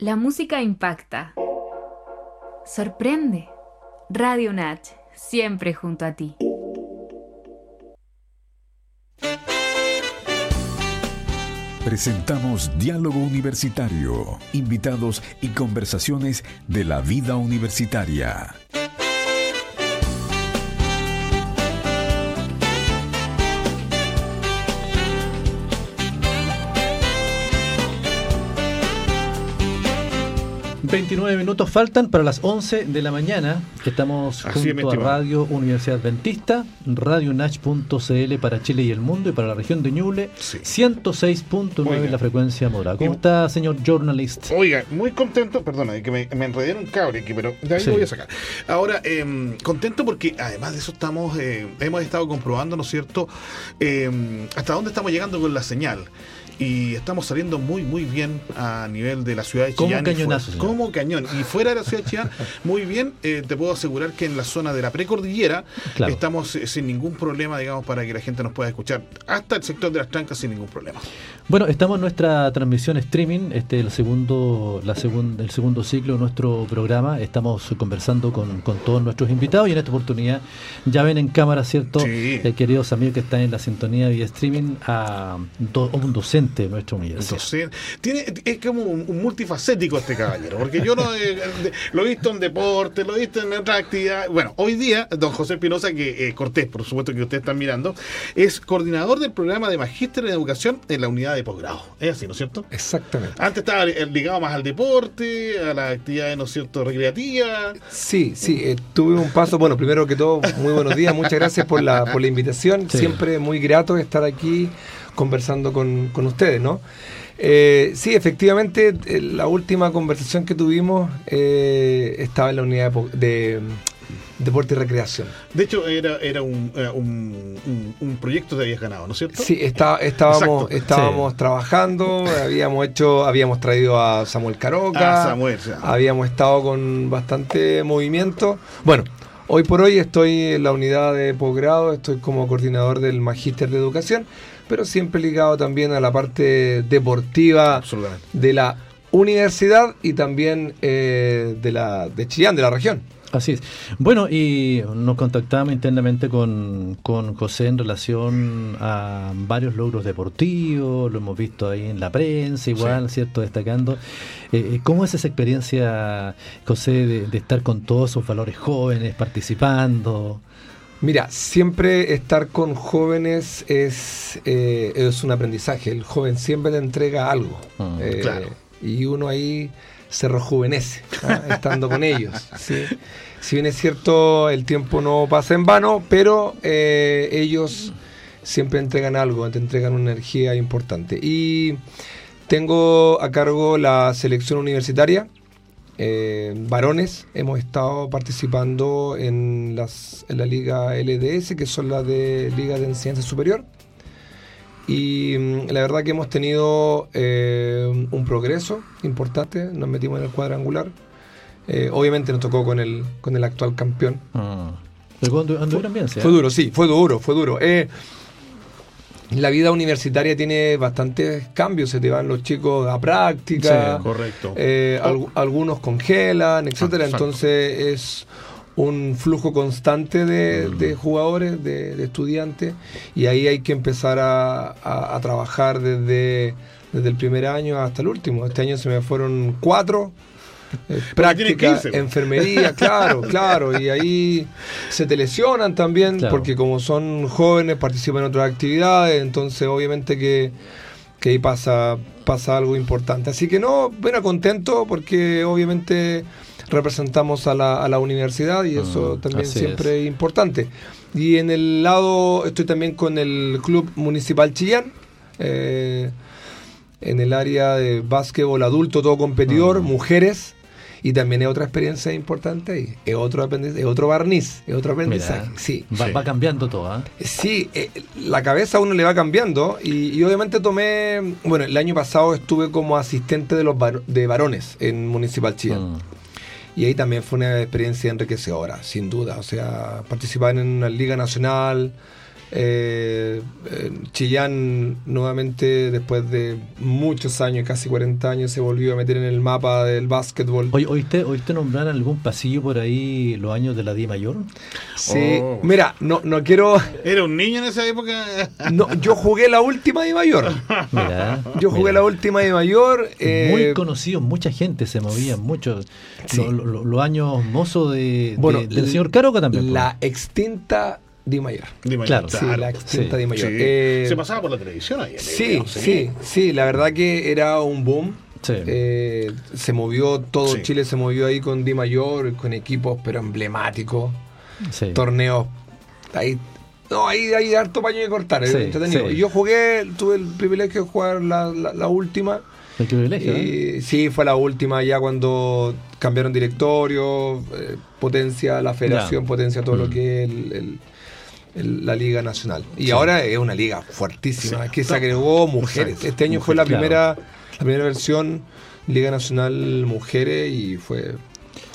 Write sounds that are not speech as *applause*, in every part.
La música impacta. Sorprende. Radio Natch, siempre junto a ti. Presentamos Diálogo Universitario, invitados y conversaciones de la vida universitaria. 29 minutos faltan para las 11 de la mañana. Estamos junto a Radio Universidad Adventista, radionach.cl para Chile y el mundo y para la región de Ñuble, 106.9 en la frecuencia modulada. ¿Cómo está, señor journalist? Oiga, muy contento, perdona, que me, me enredé en un cable aquí, pero de ahí lo voy a sacar. Ahora, em, contento porque además de eso estamos, eh, hemos estado comprobando, ¿no es cierto?, em, hasta dónde estamos llegando con la señal y estamos saliendo muy muy bien a nivel de la ciudad de Chillán. Como cañonazo. Como cañón. Y fuera de la ciudad de Chillán, muy bien, eh, te puedo asegurar que en la zona de la precordillera estamos eh, sin ningún problema, digamos, para que la gente nos pueda escuchar. Hasta el sector de las trancas sin ningún problema. Bueno, estamos en nuestra transmisión streaming, este el segundo, la segunda, el segundo ciclo de nuestro programa. Estamos conversando con, todos nuestros invitados y en esta oportunidad ya ven en cámara, ¿cierto? Eh, queridos amigos que están en la sintonía vía streaming, a un docente de nuestra universidad. tiene, es como un, multifacético este caballero, porque yo lo, eh, lo he visto en deporte, lo he visto en otra actividad. Bueno, hoy día, don José Espinosa, que eh, Cortés, por supuesto que ustedes están mirando, es coordinador del programa de Magíster en Educación en la unidad de posgrado. Es así, ¿no es cierto? Exactamente. Antes estaba eh, ligado más al deporte, a las actividades, ¿no es cierto?, recreativas. Sí, sí, tuve un paso, bueno, primero que todo, muy buenos días, muchas gracias por la, por la invitación, siempre muy grato estar aquí conversando con, con ustedes, ¿no? Eh, sí, efectivamente, eh, la última conversación que tuvimos eh, estaba en la unidad de, deporte y recreación. De hecho, era, era un, un, proyecto que habías ganado, ¿no es cierto? Sí, está, estábamos, estábamos trabajando, habíamos hecho, habíamos traído a Samuel Caroca, ah, Samuel, habíamos estado con bastante movimiento. Bueno, hoy por hoy estoy en la unidad de posgrado, estoy como coordinador del Magíster de Educación pero siempre ligado también a la parte deportiva de la universidad y también eh, de la de Chillán, de la región. Así es. Bueno, y nos contactamos internamente con, con, José en relación a varios logros deportivos, lo hemos visto ahí en la prensa, igual, ¿cierto? Destacando. Eh, eh, ¿Cómo es esa experiencia, José, de, de, estar con todos esos valores jóvenes participando? Mira, siempre estar con jóvenes es, eh, es un aprendizaje. El joven siempre te entrega algo. Ah, eh, claro. Y uno ahí se rejuvenece ¿ah? *laughs* estando con ellos. Si bien es cierto, el tiempo no pasa en vano, pero eh, ellos siempre entregan algo, te entregan una energía importante. Y tengo a cargo la selección universitaria eh, varones hemos estado participando en, las, en la liga LDS, que son las de Liga de Enseñanza Superior. Y mm, la verdad que hemos tenido eh, un progreso importante, nos metimos en el cuadrangular. Eh, obviamente nos tocó con el, con el actual campeón. Ah. Fue, fue, duro, sí, fue duro, fue duro. La vida universitaria tiene bastantes cambios, se te van los chicos a práctica, correcto. Eh, algunos congelan, etcétera, entonces es un flujo constante de, mm. jugadores, de, estudiantes, y ahí hay que empezar a, trabajar desde, desde el primer año hasta el último. Este año se me fueron cuatro, eh, práctica, enfermería, claro, *laughs* claro, y ahí se te lesionan también, porque como son jóvenes participan en otras actividades, entonces obviamente que, ahí pasa, pasa algo importante. Así que no, bueno, contento porque obviamente representamos a la, a la universidad y eso mm, también siempre es. importante. Y en el lado, estoy también con el Club Municipal Chillán. Eh, en el área de básquetbol adulto, todo competidor, mm. mujeres, y también es otra experiencia importante y es otro, es otro barniz, es otro aprendizaje. sí. Va, cambiando todo. ¿ah? Sí, eh, la cabeza a uno le va cambiando y, obviamente tomé, bueno, el año pasado estuve como asistente de los de varones en Municipal Chillán. Mm. Y ahí también fue una experiencia enriquecedora, sin duda. O sea, participar en una liga nacional, Eh, Chillán nuevamente después de muchos años, casi 40 años, se volvió a meter en el mapa del básquetbol. Oye, ¿oíste, ¿oíste nombrar algún pasillo por ahí los años de la Di Mayor? Sí, oh. mira, no, no quiero... ¿Era un niño en esa época? no, yo jugué la última Di Mayor. yo jugué la última Di Mayor. Muy conocido, mucha gente se movía, muchos. Los años mozos de, del señor Caroca también. La extinta Di Mayor. Claro, sí, la extinta Di Mayor. Eh, se pasaba por la televisión ahí. Sí, sí, sí, la verdad que era un boom. Eh, se movió, todo Chile se movió ahí con Di Mayor, con equipos pero emblemáticos. Torneos. Ahí, no, ahí hay harto paño de cortar, entretenido. Yo jugué, tuve el privilegio de jugar la, la, última. El privilegio. ¿eh? Sí, fue la última ya cuando cambiaron directorio, potencia la federación, potencia todo lo mm. que es el la Liga Nacional. Y ahora es una liga fuertísima, que se agregó mujeres. Este año fue la primera, la primera versión Liga Nacional Mujeres y fue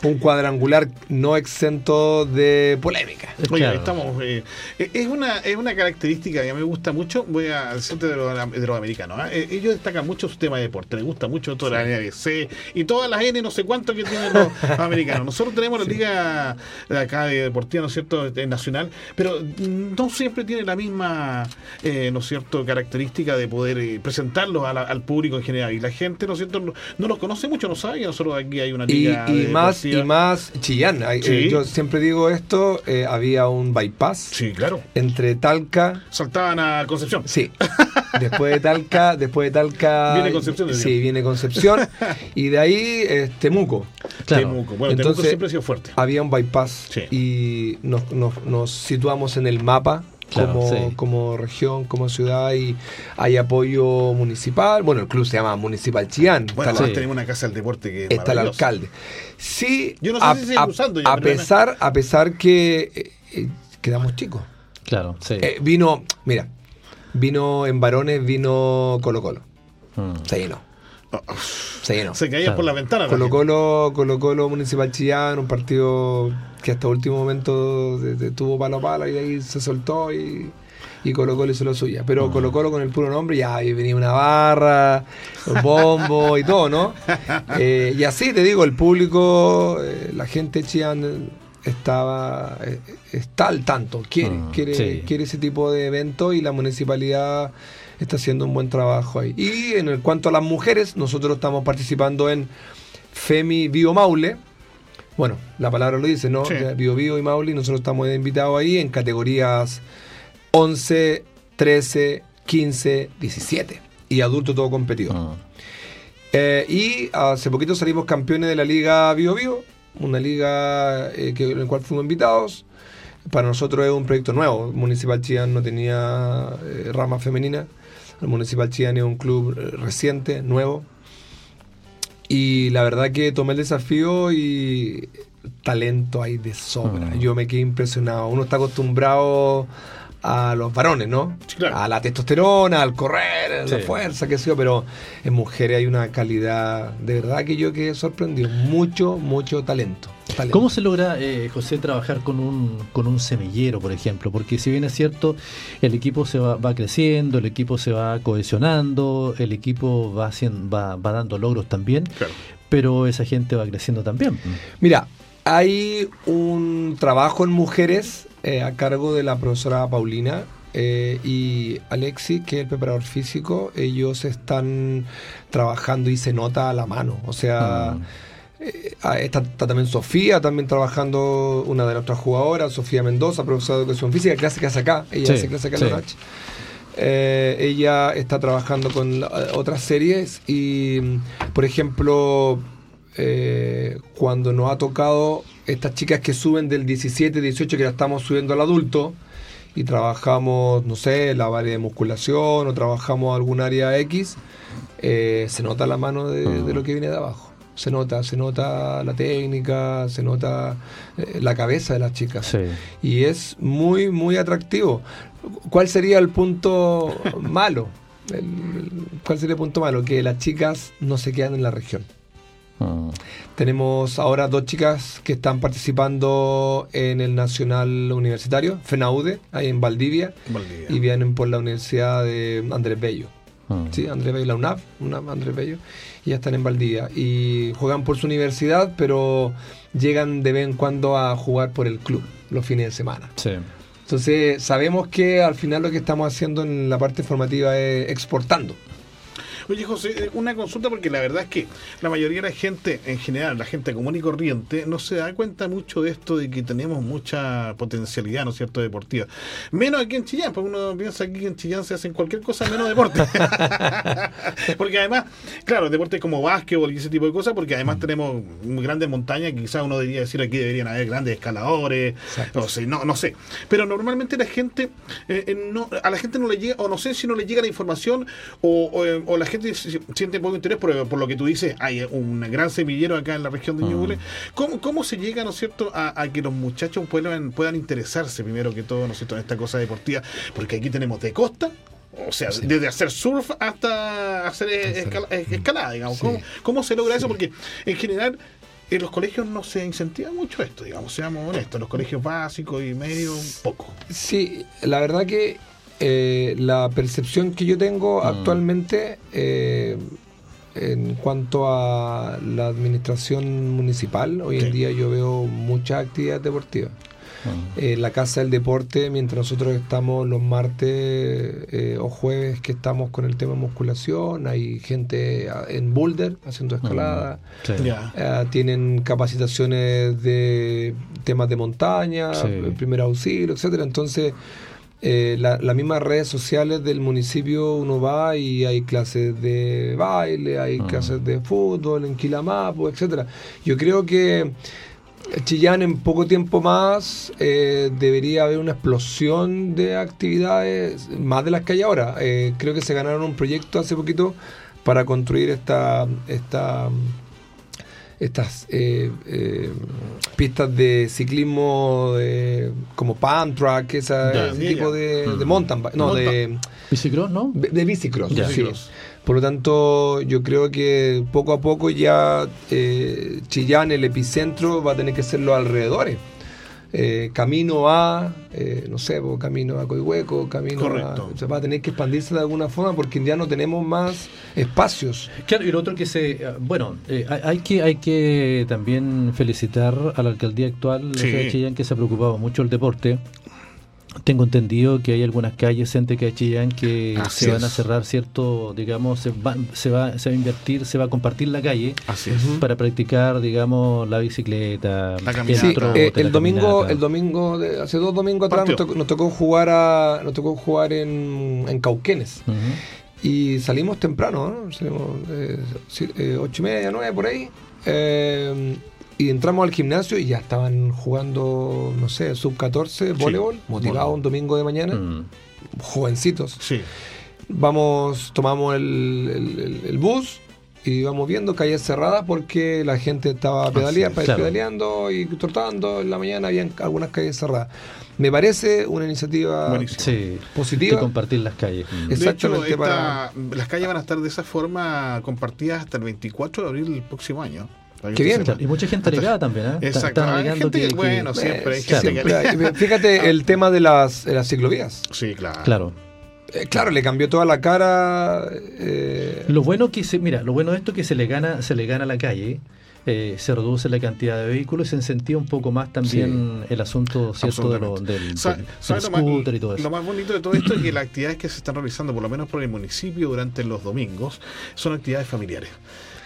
un cuadrangular no exento de polémica. Oye, estamos. Eh, es, una, es una característica que a mí me gusta mucho. Voy al centro de los, americanos. ¿eh? Eh, ellos destacan mucho su tema de deporte. Les gusta mucho toda la NBC y todas las N, no sé cuánto que tienen los *laughs* americanos. Nosotros tenemos la liga de acá de deportiva, ¿no es cierto?, nacional, pero no siempre tiene la misma, ¿no es cierto?, característica de poder presentarlos al público en general. Y la gente, ¿no es cierto?, no, los conoce mucho, no sabe que nosotros aquí hay una liga. Y, más y más Chillán. Eh, yo siempre digo esto, eh, había un bypass. Sí, claro. Entre Talca. Saltaban a Concepción. Sí. Después de Talca, *laughs* después de Talca. Viene Concepción. Sí, viene Concepción. *laughs* y de ahí Temuco. Temuco. Bueno, Entonces, Temuco siempre ha sido fuerte. Había un bypass y nos, nos situamos en el mapa como, como región, como ciudad y hay apoyo municipal. Bueno, el club se llama Municipal Chillán. Bueno, tenemos una casa del deporte que está el alcalde. Sí, yo no sé a, si sigue usando a pesar, a pesar que eh, eh, quedamos chicos. Claro, sí. Eh, vino, mira, vino en varones, vino Colo Colo. Hmm. Se llenó. Se llenó. Se caía por la ventana. Colo Colo, Colo Colo Municipal Chillán, un partido que hasta último momento tuvo palo a palo y ahí se soltó y, y Colo Colo hizo lo suya. Pero Colo Colo con el puro nombre ya venía una barra, un bombo y todo, ¿no? Eh, y así te digo, el público, eh, la gente Chillán estaba eh, está al tanto, quiere, ah, quiere, quiere ese tipo de evento y la municipalidad está haciendo un buen trabajo ahí. Y en cuanto a las mujeres, nosotros estamos participando en Femi Bio Maule. Bueno, la palabra lo dice, ¿no? Bio Bio y Maule, nosotros estamos invitados ahí en categorías 11, 13, 15, 17 y adulto todo competido. Ah. Eh, y hace poquito salimos campeones de la Liga Bio Bio, una liga eh, que, en la cual fuimos invitados. Para nosotros es un proyecto nuevo. Municipal Chillán no tenía eh, rama femenina. El Municipal Chillán es un club reciente, nuevo. Y la verdad que tomé el desafío y talento hay de sobra. Mm. Yo me quedé impresionado. Uno está acostumbrado a los varones, ¿no? A la testosterona, al correr, a la fuerza, qué sé yo, pero en mujeres hay una calidad de verdad que yo quedé sorprendido. Mucho, mucho talento. ¿Cómo se logra, eh, José, trabajar con un, con un semillero, por ejemplo? Porque si bien es cierto, el equipo se va, va creciendo, el equipo se va cohesionando, el equipo va, haciendo, va, va dando logros también, pero esa gente va creciendo también. Mira, hay un trabajo en mujeres eh, a cargo de la profesora Paulina eh, y Alexi, que es el preparador físico. Ellos están trabajando y se nota a la mano. O sea, mm. Eh, está, también Sofía, también trabajando una de nuestras jugadoras, Sofía Mendoza, profesora de educación física, clase que hace acá. Ella hace clase acá en la ella está trabajando con otras series y, por ejemplo, cuando nos ha tocado estas chicas que suben del 17, 18, que ya estamos subiendo al adulto, y trabajamos, no sé, la área de musculación o trabajamos algún área X, eh, se nota la mano de, lo que viene de abajo. Se nota, se nota la técnica, se nota eh, la cabeza de las chicas. Y es muy, muy atractivo. ¿Cuál sería el punto *laughs* malo? ¿Cuál sería el punto malo? Que las chicas no se quedan en la región. Mm. Tenemos ahora dos chicas que están participando en el Nacional Universitario, FENAUDE, ahí en Valdivia, y vienen por la Universidad de Andrés Bello. Mm. Sí, Andrés Bello, la UNAV, UNAV Andrés Bello, y ya están en Valdivia. Y juegan por su universidad, pero llegan de vez en cuando a jugar por el club los fines de semana. Sí. Entonces, sabemos que al final lo que estamos haciendo en la parte formativa es exportando. Oye, José, eh, una consulta porque la verdad es que la mayoría de la gente, en general, la gente común y corriente, no se da cuenta mucho de esto de que tenemos mucha potencialidad, ¿no es cierto?, deportiva. Menos aquí en Chillán, porque uno piensa que en Chillán se hacen cualquier cosa menos deporte. *laughs* porque además, claro, deportes como básquetbol y ese tipo de cosas, porque además tenemos grandes montañas, quizás uno debería decir aquí deberían haber grandes escaladores, no sé, no, no sé. Pero normalmente la gente, eh, eh, no, a la gente no le llega, o no sé si no le llega la información, o, o, la gente siente poco interés por, por, lo que tú dices, hay un gran semillero acá en la región de Ñuble. ¿Cómo, ¿Cómo, se llega, ¿no es cierto?, a, que los muchachos puedan, puedan interesarse primero que todo, ¿no es cierto?, en esta cosa deportiva, porque aquí tenemos de costa, o sea, desde hacer surf hasta hacer escalada, digamos. ¿Cómo, se logra eso? Porque en general en los colegios no se incentiva mucho esto, digamos, seamos honestos, los colegios básicos y medio, un poco. Sí, la verdad que eh, la percepción que yo tengo mm. actualmente eh, en cuanto a la administración municipal, hoy en día yo veo muchas actividades deportivas. Mm. Eh, la Casa del Deporte, mientras nosotros estamos los martes o jueves que estamos con el tema musculación, hay gente en Boulder haciendo escalada, mm. tienen capacitaciones de temas de montaña, primer auxilio, etcétera. Entonces, eh, las mismas redes sociales del municipio uno va y hay clases de baile, hay ah. clases de fútbol en Quilamapo, etcétera. Yo creo que Chillán en poco tiempo más eh, debería haber una explosión de actividades, más de las que hay ahora. Eh, creo que se ganaron un proyecto hace poquito para construir esta, esta estas eh, eh, pistas de ciclismo como pan track, ese tipo de, de, mountain bike, no, de bicicross, ¿no? De, bicicross, sí. Por lo tanto, yo creo que poco a poco ya eh, Chillán, el epicentro, va a tener que ser los alrededores. Eh, camino a, eh, no sé, camino a Coihueco, camino a... O va a tener que expandirse de alguna forma porque ya no tenemos más espacios. Claro, y lo otro que se... Bueno, eh, hay, que, hay que también felicitar a la alcaldía actual de Chillán que se ha preocupado mucho el deporte. Tengo entendido que hay algunas calles en que Chillán que se van a cerrar, cierto, digamos, se va, se va, se va a invertir, se va a compartir la calle para practicar, digamos, la bicicleta, el, eh, el domingo, el domingo, de, hace dos domingos atrás nos tocó, jugar a, nos tocó jugar en, en Cauquenes. Y salimos temprano, ¿no? Salimos eh, eh, ocho y media, nueve por ahí. Eh, y entramos al gimnasio y ya estaban jugando, no sé, sub 14, voleibol, motivado un domingo de mañana, mm. jovencitos. Sí. Vamos, tomamos el, bus y vamos viendo calles cerradas porque la gente estaba pedaleando, pedaleando y trotando. En la mañana había algunas calles cerradas. Me parece una iniciativa positiva. compartir las calles. Exactamente. Las calles van a estar de esa forma compartidas hasta el 24 de abril del próximo año. Qué bien. Y mucha gente alegada también, ¿eh? Exacto. bueno, siempre hay gente *laughs* Fíjate el tema de las, las ciclovías. Sí, claro. Claro. Eh, claro, le cambió toda la cara. Eh. Lo bueno que se, mira, lo bueno de esto es que se le gana, se le gana la calle. Eh, se reduce la cantidad de vehículos y se incentiva un poco más también el asunto cierto de lo, del, scooter y todo eso. Lo más bonito de todo esto es que las actividades que se están realizando, por lo menos por el municipio durante los domingos, son actividades familiares.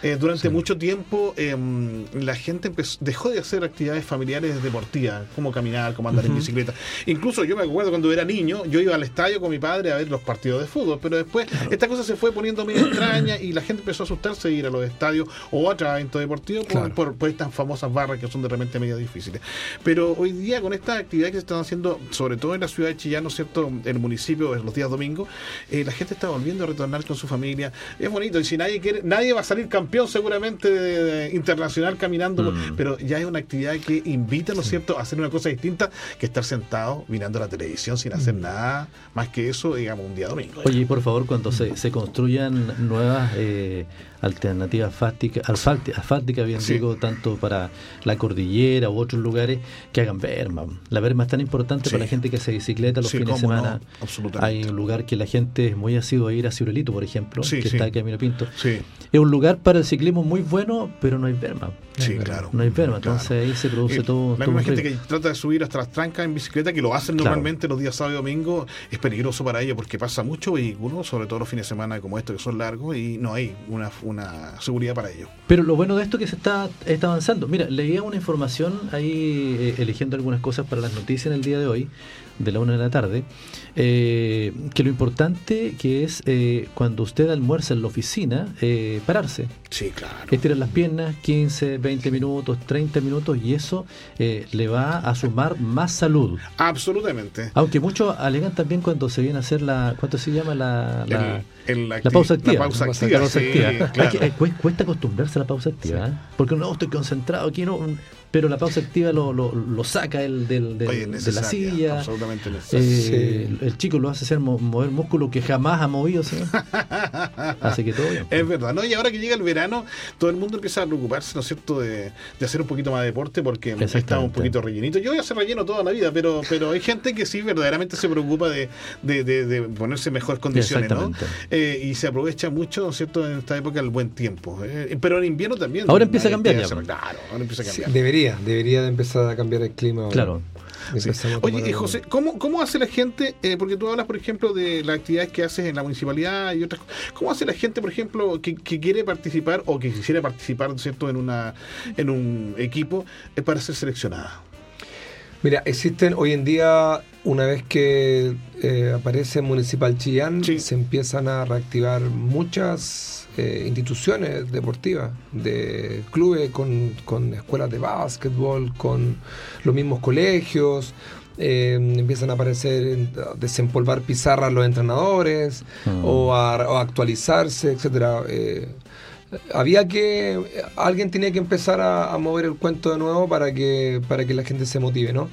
Eh, durante mucho tiempo em, la gente dejó de hacer actividades familiares deportivas, como caminar, como andar en bicicleta. Incluso yo me acuerdo cuando era niño, yo iba al estadio con mi padre a ver los partidos de fútbol, pero después esta cosa se fue poniendo medio extraña y la gente empezó a asustarse de ir a los estadios o a otros eventos deportivos por, estas famosas barras que son de repente medio difíciles. Pero hoy día con estas actividades que se están haciendo, sobre todo en la ciudad de Chillán, ¿no es cierto?, en el municipio, en los días domingos, eh, la gente está volviendo a retornar con su familia. Es bonito y si nadie quiere, nadie va a salir campeón campeón seguramente internacional caminando, mm. pero ya es una actividad que invita, ¿no es cierto?, a hacer una cosa distinta que estar sentado mirando la televisión sin hacer mm. nada más que eso, digamos, un día domingo. Oye, por favor, cuando se, se construyan nuevas... Eh, alternativa asfáltica, asfáltica, bien digo, tanto para la cordillera u otros lugares que hagan verma. La verma es tan importante para la gente que hace bicicleta los fines de semana. Hay un lugar que la gente es muy asiduo a ir a Ciurelito, por ejemplo, que está aquí a Camino Pinto. Es un lugar para el ciclismo muy bueno, pero no hay verma. Sí, claro. No hay entonces ahí se produce todo. La misma gente que trata de subir hasta las trancas en bicicleta, que lo hacen normalmente los días sábado y domingo, es peligroso para ellos porque pasa mucho vehículo, sobre todo los fines de semana como estos que son largos, y no hay una, una seguridad para ellos. Pero lo bueno de esto es que se está, está avanzando. Mira, leía una información ahí, eh, eligiendo algunas cosas para las noticias en el día de hoy, de la una de la tarde, eh, que lo importante que es eh, cuando usted almuerza en la oficina, eh, pararse. Sí, claro. Estirar las piernas 15, 20 minutos, 30 minutos y eso le va a sumar más salud. Absolutamente. Aunque muchos alegan también cuando se viene a hacer la, ¿cuánto se llama? La, la, la, pausa activa. La pausa activa. cuesta acostumbrarse a la pausa activa, porque no, estoy concentrado aquí, no pero la pausa activa lo, lo, lo saca el del, de la silla. Absolutamente eh, el chico lo hace hacer mover músculo que jamás ha movido. *laughs* Así que todo bien. Es verdad, ¿no? Y ahora que llega el verano, todo el mundo empieza a preocuparse, ¿no es cierto?, de, de hacer un poquito más de deporte porque está un poquito rellenito. Yo voy a hacer relleno toda la vida, pero, pero hay gente que sí verdaderamente se preocupa de, de, de, ponerse en mejores condiciones, ¿no? Eh, y se aprovecha mucho, ¿no es cierto?, en esta época el buen tiempo. Eh, pero en invierno también. Ahora empieza a cambiar. Ya, claro, ahora empieza a cambiar. debería, debería de empezar a cambiar el clima. Claro. Oye, José, ¿cómo, ¿cómo hace la gente? Eh, porque tú hablas, por ejemplo, de las actividades que haces en la municipalidad y otras cosas. ¿Cómo hace la gente, por ejemplo, que, quiere participar o que quisiera participar, ¿cierto?, en, una, en un equipo eh, para ser seleccionada. Mira, existen hoy en día, una vez que eh, aparece Municipal Chillán, se empiezan a reactivar muchas eh, instituciones deportivas, de clubes con, con, escuelas de básquetbol, con los mismos colegios. Eh, empiezan a aparecer, desempolvar pizarras los entrenadores mm. o, a, actualizarse, etcétera. Eh, había que alguien tenía que empezar a, mover el cuento de nuevo para que para que la gente se motive, ¿no?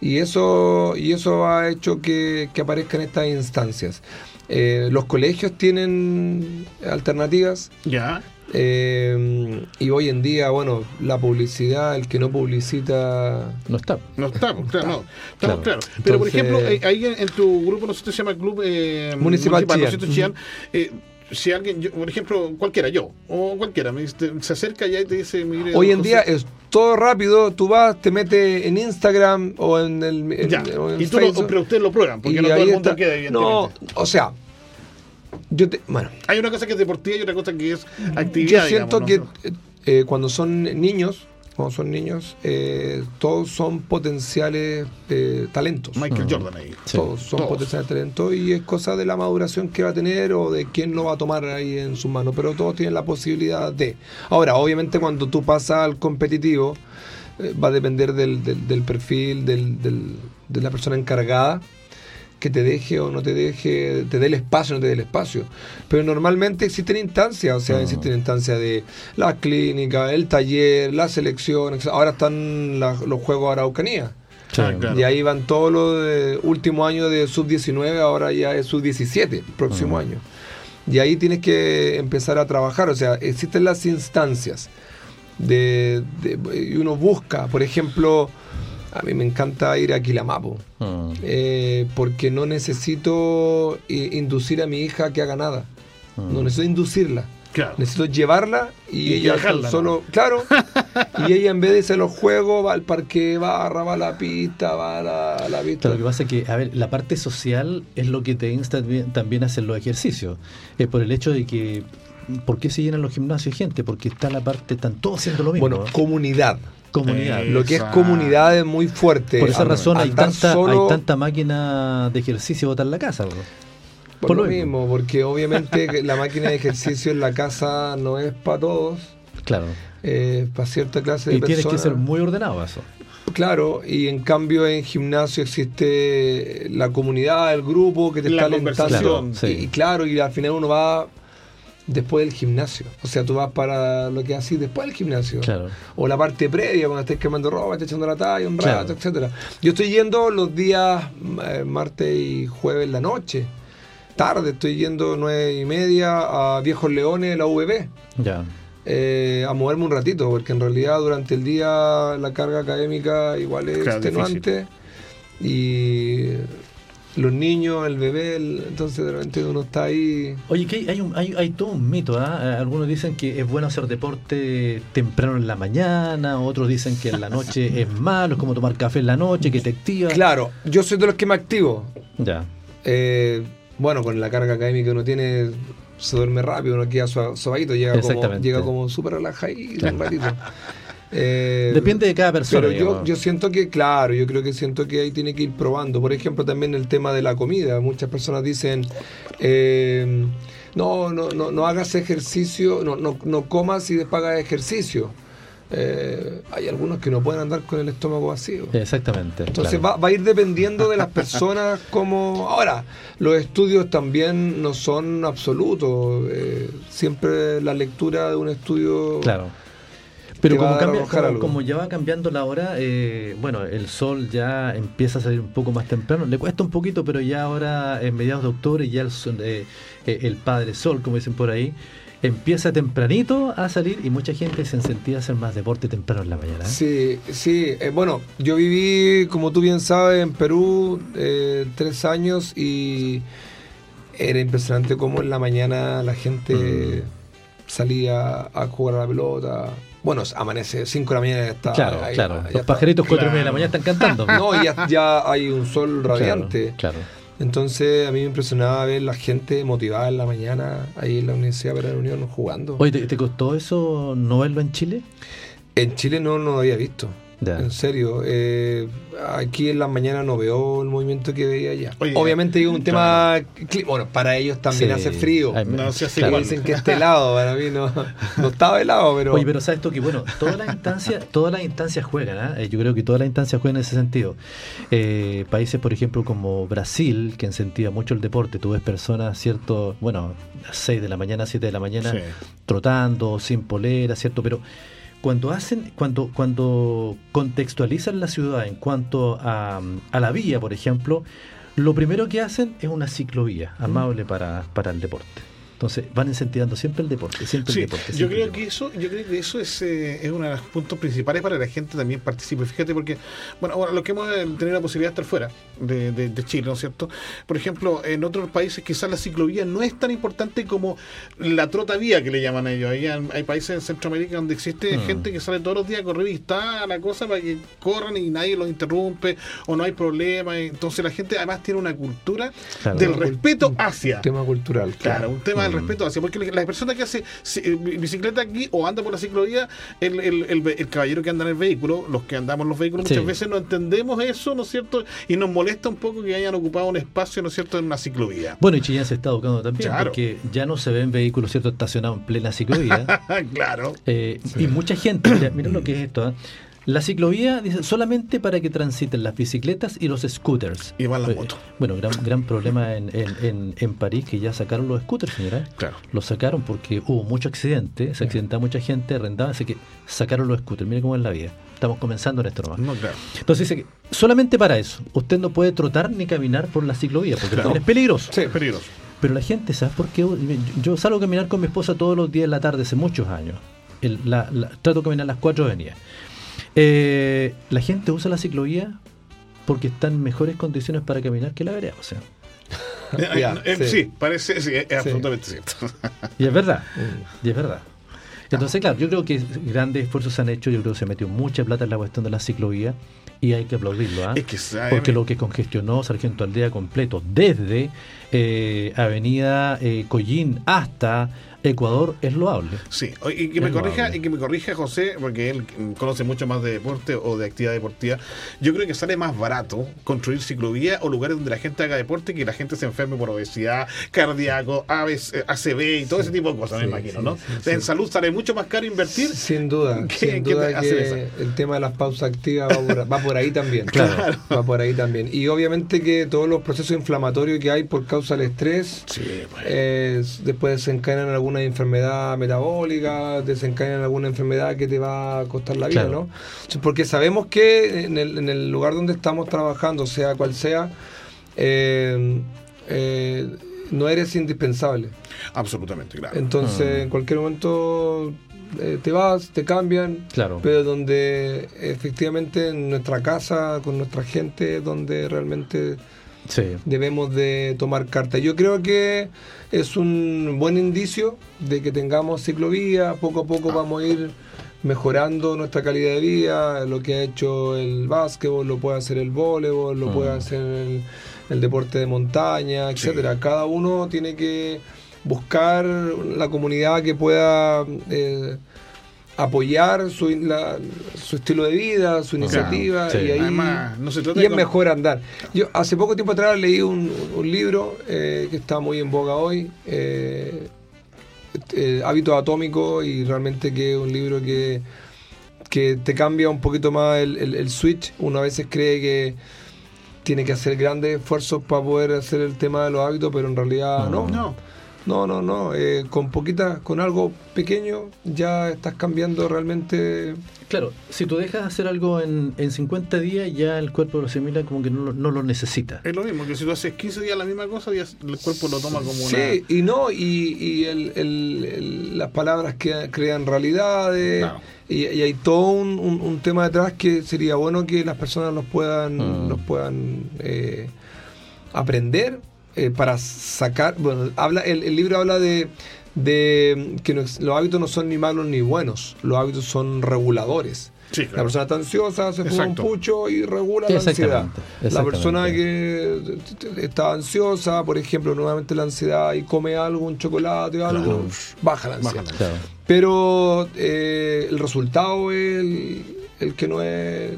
Y eso y eso ha hecho que, que aparezcan estas instancias. Eh, los colegios tienen alternativas. Ya. Eh, y hoy en día, bueno, la publicidad, el que no publicita. No está. No está, claro, no. claro. Pero, por ejemplo, eh, ahí en, tu grupo, no sé si se llama Club Municipal, Municipal si alguien, por ejemplo, cualquiera, yo, o cualquiera, me, se acerca ya y te dice, mire, Hoy en día es todo rápido, tú vas, te metes en Instagram o en el. ya. y tú lo, pero ustedes lo prueban, porque no todo el mundo queda, No, o sea. Yo te, bueno. Hay una cosa que es deportiva y otra cosa que es actividad. Yo siento que eh, cuando son niños, cuando son niños, eh, todos son potenciales eh, talentos. Michael Jordan ahí. Todos son potenciales talentos y es cosa de la maduración que va a tener o de quién lo va a tomar ahí en sus manos, pero todos tienen la posibilidad de. Ahora, obviamente cuando tú pasas al competitivo, eh, va a depender del, del, perfil del, de la persona encargada que te deje o no te deje, te dé el espacio o no te dé el espacio. Pero normalmente existen instancias, o sea, existen instancias de la clínica, el taller, la selección, ahora están los Juegos Araucanía. Y ahí van todos los de último año de sub-19, ahora ya es sub-17, próximo año. Y ahí tienes que empezar a trabajar, o sea, existen las instancias. De, y uno busca, por ejemplo, a mí me encanta ir a Quilamapo, mm. eh, porque no necesito eh, inducir a mi hija a que haga nada. Mm. No necesito inducirla. Necesito llevarla y, ella solo, claro, y ella en vez de hacer los juegos va al parque, barra, va a la pista, va a la, pista. lo que pasa es que, a ver, la parte social es lo que te insta también a hacer los ejercicios. Es por el hecho de que, ¿por qué se llenan los gimnasios gente? Porque está la parte, están todos haciendo lo mismo. Bueno, comunidad. Comunidad. Lo que es comunidad es muy fuerte. Por esa razón hay tanta, hay tanta máquina de ejercicio botar en la casa. Por, lo, mismo, porque obviamente la máquina de ejercicio en la casa no es para todos. Claro. Eh, para cierta clase de y personas. Y tienes que ser muy ordenado eso. Claro, y en cambio en gimnasio existe la comunidad, el grupo que te está alentando. y, claro, y al final uno va después del gimnasio. O sea, tú vas para lo que así después del gimnasio. O la parte previa, cuando estés quemando ropa, estés echando la talla un rato, etcétera. Yo estoy yendo los días eh, martes y jueves en la noche. tarde, estoy yendo nueve y media a Viejos Leones, la VB. Ya. Eh, a moverme un ratito, porque en realidad durante el día la carga académica igual es Claro, extenuante. Y los niños, el bebé, el- entonces de repente uno está ahí. Oye, que hay, hay, un- hay, hay todo un mito, ¿ah? Eh, Algunos dicen que es bueno hacer deporte temprano en la mañana, otros dicen que en la noche *laughs* es malo, es como tomar café en la noche, que te activa. Claro, yo soy de los que me activo. Ya. Eh, bueno, con la carga académica que uno tiene, se duerme rápido, uno queda suavito, llega como, llega como súper relajadito un *laughs* ratito. Eh, Depende de cada persona. Pero yo, siento que, claro, yo creo que siento que ahí tiene que ir probando. Por ejemplo, también el tema de la comida. Muchas personas dicen, eh, no, no, no, no hagas ejercicio, no, no, no comas y después hagas ejercicio. Eh, hay algunos que no pueden andar con el estómago vacío. Exactamente. Entonces claro. va, va a ir dependiendo de las personas *laughs* como... Ahora, los estudios también no son absolutos. eh, siempre la lectura de un estudio... Claro. Pero como, cambia- como, ya va cambiando la hora, eh, bueno, el sol ya empieza a salir un poco más temprano. Le cuesta un poquito, pero ya ahora en mediados de octubre ya el, sol- eh, eh, el padre sol, como dicen por ahí, empieza tempranito a salir y mucha gente se incentiva a hacer más deporte temprano en la mañana. ¿eh? Sí, sí. eh, bueno, yo viví, como tú bien sabes, en Perú tres años y era impresionante cómo en la mañana la gente Mm. salía a jugar a la pelota. Bueno, amanece 5 de la mañana y está Claro, ahí, claro. ya Los está. pajaritos cuatro y media de la Claro. mañana están cantando. *laughs* No, ya, ya hay un sol Claro, radiante. Claro. Entonces a mí me impresionaba ver la gente motivada en la mañana ahí en la Universidad de la Unión jugando. Oye, ¿te, te costó eso no verlo en Chile? En Chile no lo había visto. En serio, eh, aquí en las mañanas no veo el movimiento que veía allá. Oye, Obviamente hay un tema, bueno, para ellos también Sí. hace frío. Ay, No, sí Ellos igual. dicen que esté helado, para mí no, no estaba helado, pero... Oye, pero sabes tú que bueno, todas las instancias, todas las instancias juegan, ¿ah? Eh, yo creo que todas las instancias juegan en ese sentido. Eh, países, por ejemplo, como Brasil, que incentiva mucho el deporte, tú ves personas, cierto, bueno, a 6 de la mañana, 7 de la mañana, Sí. trotando, sin polera, cierto, pero cuando hacen, cuando, cuando contextualizan la ciudad en cuanto a, a la vía, por ejemplo, lo primero que hacen es una ciclovía amable para, para el deporte. Entonces van incentivando siempre el deporte, siempre Sí, el deporte. yo creo el que eso, yo creo que eso es, eh, es uno de los puntos principales para que la gente también participe. Fíjate, porque, bueno, ahora los que hemos eh, tenido la posibilidad de estar fuera de, de- de Chile, ¿no es cierto? Por ejemplo, en otros países quizás la ciclovía no es tan importante como la trotavía que le llaman ellos. Ahí hay países en Centroamérica donde existe Mm. gente que sale todos los días a correr y está la cosa para que corran y nadie los interrumpe o no hay problema. Entonces la gente además tiene una cultura Claro. del respeto un hacia. tema cultural. Claro, un tema del Mm. respeto hacia, porque la persona que hace eh, bicicleta aquí o anda por la ciclovía, el, el, el caballero que anda en el vehículo, los que andamos en los vehículos, Sí. muchas veces no entendemos eso, ¿no es cierto? Y nos molesta un poco que hayan ocupado un espacio, ¿no es cierto?, en una ciclovía. Bueno, y Chillán se está educando también, Claro. porque ya no se ven vehículos cierto estacionados en plena ciclovía. *laughs* claro. Eh, Y mucha gente, mira, mira lo que es esto. ¿ah? La ciclovía dice solamente para que transiten las bicicletas y los scooters. Y van las Eh, motos. Bueno, gran, gran problema en, en, en, en París que ya sacaron los scooters, señora. Claro. Los sacaron porque hubo mucho accidente, se accidentaba mucha gente, arrendaban, así que sacaron los scooters. Mire cómo es la vida. Estamos comenzando en esto nomás. No, claro. Entonces dice que solamente para eso. Usted no puede trotar ni caminar por la ciclovía porque Claro. es peligroso. Sí, es peligroso. Pero la gente, ¿sabes por qué? Yo salgo a caminar con mi esposa todos los días en la tarde hace muchos años. El- la- la- trato de caminar las cuatro avenidas. Eh, la gente usa la ciclovía porque está en mejores condiciones para caminar que la vereda. O sea, *laughs* Ya, Eh, sí. sí. parece, sí, es absolutamente cierto. y es verdad. Mm. *laughs* Y es verdad. Entonces, claro, yo creo que grandes esfuerzos se han hecho. Yo creo que se metió mucha plata en la cuestión de la ciclovía y hay que aplaudirlo. ¿ah? Es que, ¿sabe? Porque lo que congestionó Sargento Aldea completo desde eh, Avenida eh, Collín hasta Ecuador es loable. Sí, y que me Es corrija, loable. y que me corrija José, porque él conoce mucho más de deporte o de actividad deportiva. Yo creo que sale más barato construir ciclovía o lugares donde la gente haga deporte que la gente se enferme por obesidad, cardíaco, ABC, ACV y todo ese tipo de cosas, me imagino, sí, ¿no? sí, En salud sale mucho más caro invertir. Sin duda, ¿Qué- sin duda que el tema de las pausas activas va por, va por ahí también. *laughs* Claro. Va por ahí también. Y obviamente que todos los procesos inflamatorios que hay por causa del estrés, Sí, pues. eh, después desencadenan alguna enfermedad metabólica, desencadenan alguna enfermedad que te va a costar la vida, Claro. ¿no? Porque sabemos que en el, en el lugar donde estamos trabajando, sea cual sea, eh, eh, no eres indispensable. Absolutamente, claro. Entonces, en cualquier momento eh, te vas, te cambian, Claro. pero donde efectivamente en nuestra casa, con nuestra gente, donde realmente Sí. debemos de tomar carta. Yo creo que es un buen indicio de que tengamos ciclovía, poco a poco vamos a ir mejorando nuestra calidad de vida, lo que ha hecho el básquetbol, lo puede hacer el voleibol, lo Mm. puede hacer el, el deporte de montaña, etcétera. Cada uno tiene que buscar la comunidad que pueda eh, apoyar su, la- su estilo de vida, su iniciativa sí. y ahí Además, no se trata y es mejor andar. Yo hace poco tiempo atrás leí un, un libro eh, que está muy en boga hoy, eh, eh, Hábitos Atómicos, y realmente que es un libro que, que te cambia un poquito más el, el- el switch. Uno a veces cree que tiene que hacer grandes esfuerzos para poder hacer el tema de los hábitos, pero en realidad no. No. No, no, no. eh, con poquita, con algo pequeño ya estás cambiando realmente. Claro, si tú dejas de hacer algo en, en 50 días, ya el cuerpo lo asimila como que no, lo- no lo necesita. Es lo mismo, que si tú haces 15 días la misma cosa, ya el cuerpo lo toma como una... Sí, y no, y, y el- el- el- las palabras que crean realidades, y, y hay todo un, un- un tema detrás que sería bueno que las personas los puedan, Mm. los puedan eh, aprender eh, para sacar, bueno, habla el, el libro habla de, de que los hábitos no son ni malos ni buenos, los hábitos son reguladores. Sí, La persona está ansiosa, se fuma un pucho y regula la ansiedad. Exactamente, La persona que está ansiosa, por ejemplo, nuevamente la ansiedad y come algo, un chocolate o algo, Claro. baja la ansiedad. Baja la Claro. Pero eh, el resultado es el, el que no es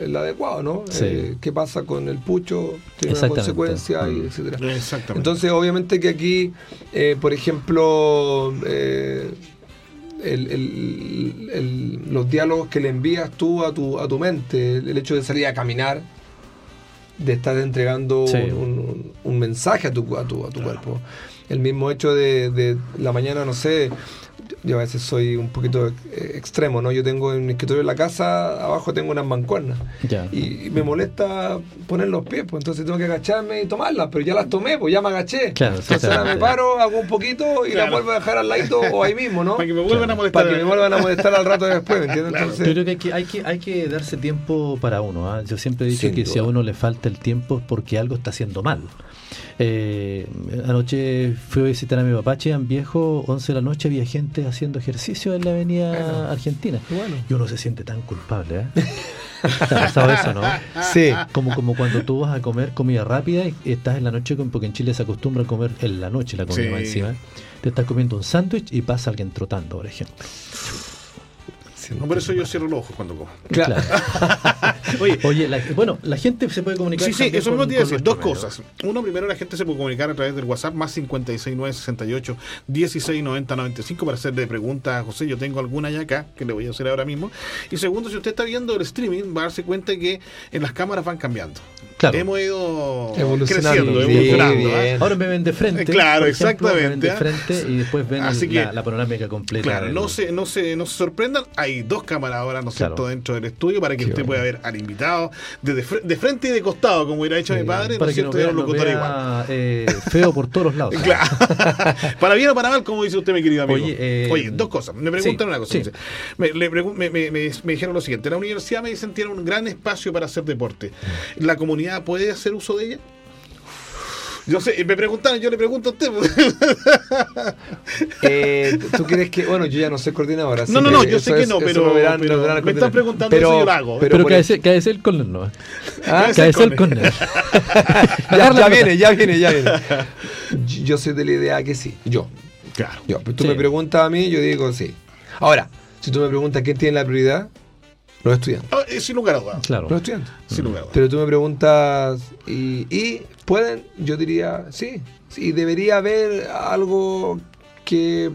el adecuado, ¿no? Sí. Eh, ¿Qué pasa con el pucho? Tiene una Exactamente. consecuencia, y Mm. etcétera. Exactamente. Entonces, obviamente que aquí, eh, por ejemplo, eh, el- el- el- los diálogos que le envías tú a tu, a tu mente, el hecho de salir a caminar, de estar entregando Sí. un, un- un mensaje a tu, a tu, a tu cuerpo. El mismo hecho de, de la mañana, no sé, yo a veces soy un poquito eh, extremo, ¿no? Yo tengo en mi escritorio en la casa, abajo tengo unas mancuernas. Ya. Y, y me molesta poner los pies, pues entonces tengo que agacharme y tomarlas, pero ya las tomé, pues ya me agaché. Claro, entonces ahora me exactamente. paro, hago un poquito y la Claro. vuelvo a dejar al ladito o ahí mismo, ¿no? *laughs* Para que me vuelvan a molestar. Para que me vuelvan a molestar al rato después, ¿me entiendes? Claro. Entonces, Yo creo que hay que, hay que, hay que darse tiempo para uno. ¿ah? Yo siempre he dicho Sin que si a uno le falta el tiempo es porque algo está haciendo mal. Eh, anoche fui a visitar a mi papá, en viejo, 11 de la noche, había gente haciendo ejercicio en la avenida Argentina. Bueno. Y uno se siente tan culpable. ¿eh? *laughs* ¿Te ha pasado eso, no? sí. Como, como cuando tú vas a comer comida rápida y estás en la noche, con- porque en Chile se acostumbra a comer en la noche la comida Sí. más encima. Te estás comiendo un sándwich y pasa alguien trotando, por ejemplo. No, por eso yo cierro los ojos cuando como. Claro. *laughs* Oye, Oye, la- bueno, la gente se puede comunicar. Sí, sí, eso mismo te iba a decir. Dos medio. cosas. Uno, primero, la gente se puede comunicar a través del WhatsApp más 56968 1690 95 para hacerle preguntas a José. Yo tengo alguna ya acá que le voy a hacer ahora mismo. Y segundo, si usted está viendo el streaming, va a darse cuenta que en las cámaras van cambiando. Claro. Hemos ido Evolucionando. creciendo, Sí, evolucionando. ¿ah? Ahora me ven de frente. Claro, Me ven exactamente, de ¿ah? frente y después ven Así que- la, la panorámica completa. Claro, no se, no, se, no se sorprendan, hay dos cámaras ahora, ¿no es Claro. cierto?, dentro del estudio para que Qué usted bueno. pueda ver al invitado desde fre- de frente y de costado, como hubiera hecho mi padre, ¿no para es que nos cierto?, nos locutor vea, igual. eh, feo por todos los lados. *laughs* Claro. *laughs* para bien o para mal, como dice usted, mi querido amigo. Oye, eh, Oye, dos cosas. Me preguntan sí, una cosa. sí. Me, le pregun- me- me- me- me dijeron lo siguiente. La universidad me dicen tiene un gran espacio para hacer deporte. ¿La comunidad puede hacer uso de ella? Yo sé, me preguntaron, yo le pregunto a usted. pues. *laughs* Eh, ¿Tú crees que.? Bueno, yo ya no soy coordinador. así No, no, no, yo sé que es- no, pero- verán- pero me están preguntando eso, yo lo hago. Pero KS, KS el corner no. *laughs* ¿Ah? El corner. *laughs* ya, ya viene, ya viene, ya viene. Yo soy de la idea que sí. Yo. Claro. Yo. Pero tú Sí. me preguntas a mí, yo digo sí. Ahora, si tú me preguntas quién tiene la prioridad, los estudiantes. Ah, eh, sin lugar a dudas. Claro. Los estudiantes. Sin lugar a dudas. Pero tú me preguntas, ¿y, y pueden? Yo diría sí. Sí, debería haber algo que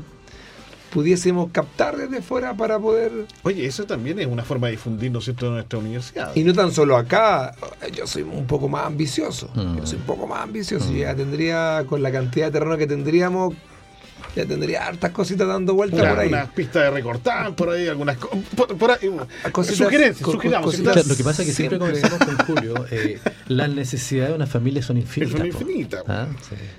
pudiésemos captar desde fuera para poder Oye, eso también es una forma de difundir, ¿no es cierto?, en nuestra universidad. Y no tan solo acá, yo soy un poco más ambicioso. Mm. Yo soy un poco más ambicioso. Yo ya tendría, con la cantidad de terreno que tendríamos, ya tendría hartas cositas dando vueltas Una- por ahí. Unas pistas de recortar por ahí, algunas co- por, por ahí. Cositas- sugerencias, co- sugiramos. cositas- Claro, lo que pasa es que siempre, Siempre. conversamos con Julio, eh, las necesidades de una familia son infinitas. Son infinitas, ¿Ah?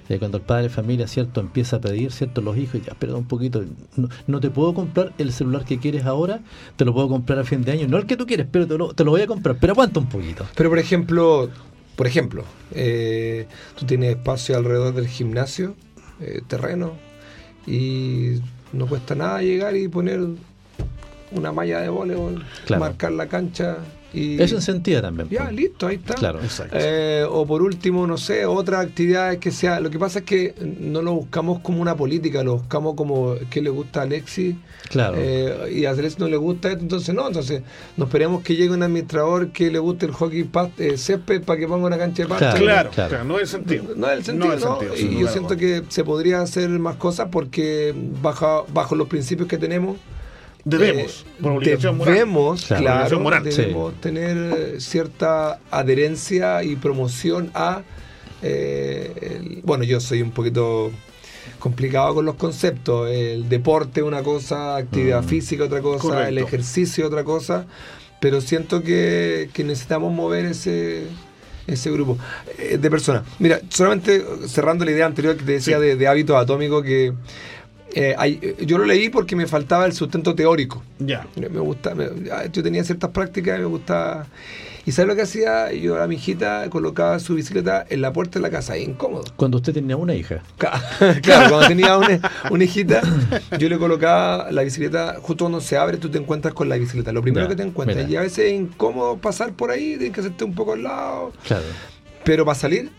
Eh, cuando el padre de familia, ¿cierto?, empieza a pedir, ¿cierto?, los hijos, ya, espera un poquito, no, no te puedo comprar el celular que quieres ahora, te lo puedo comprar a fin de año, no el que tú quieres, pero te lo, te lo voy a comprar, pero aguanta un poquito. Pero por ejemplo, por ejemplo, eh, tú tienes espacio alrededor del gimnasio, eh, terreno, y no cuesta nada llegar y poner una malla de voleibol, Claro. marcar la cancha y Eso incentiva también. ya po. listo, ahí está. Claro. Exacto. Eh, o por último, no sé, otras actividades que sea. Lo que pasa es que no lo buscamos como una política, lo buscamos como que le gusta a Alexis. Claro. eh, y a Alexis no le gusta esto, entonces no. Entonces nos esperemos que llegue un administrador que le guste el hockey pas- eh, césped para que ponga una cancha de pasto. Claro. Claro, claro. claro, no es el sentido. No es el sentido, No Y yo siento que se podría hacer más cosas porque bajo, bajo los principios que tenemos Debemos, eh, por obligación moral. debemos, Claro. claro, Obligación moral. debemos tener cierta adherencia y promoción a. eh, el- bueno, yo soy un poquito complicado con los conceptos. El deporte una cosa, actividad Mm. física otra cosa, Correcto. el ejercicio otra cosa. Pero siento que, que necesitamos mover ese ese grupo eh, de personas. Mira, solamente cerrando la idea anterior que te decía Sí. de, de hábitos atómicos que eh, hay- eh, yo lo leí porque me faltaba el sustento teórico. Ya. Me me gusta, me- ah, yo tenía ciertas prácticas y me gustaba. ¿Y sabes lo que hacía? Yo a mi hijita colocaba su bicicleta en la puerta de la casa, incómodo. Cuando usted tenía una hija. *laughs* Claro, cuando tenía una, una hijita, yo le colocaba la bicicleta, justo cuando se abre, tú te encuentras con la bicicleta, lo primero Ya, que te encuentras. mira. Y a veces es incómodo pasar por ahí, tienes que hacerte un poco al lado. Claro, Pero para salir,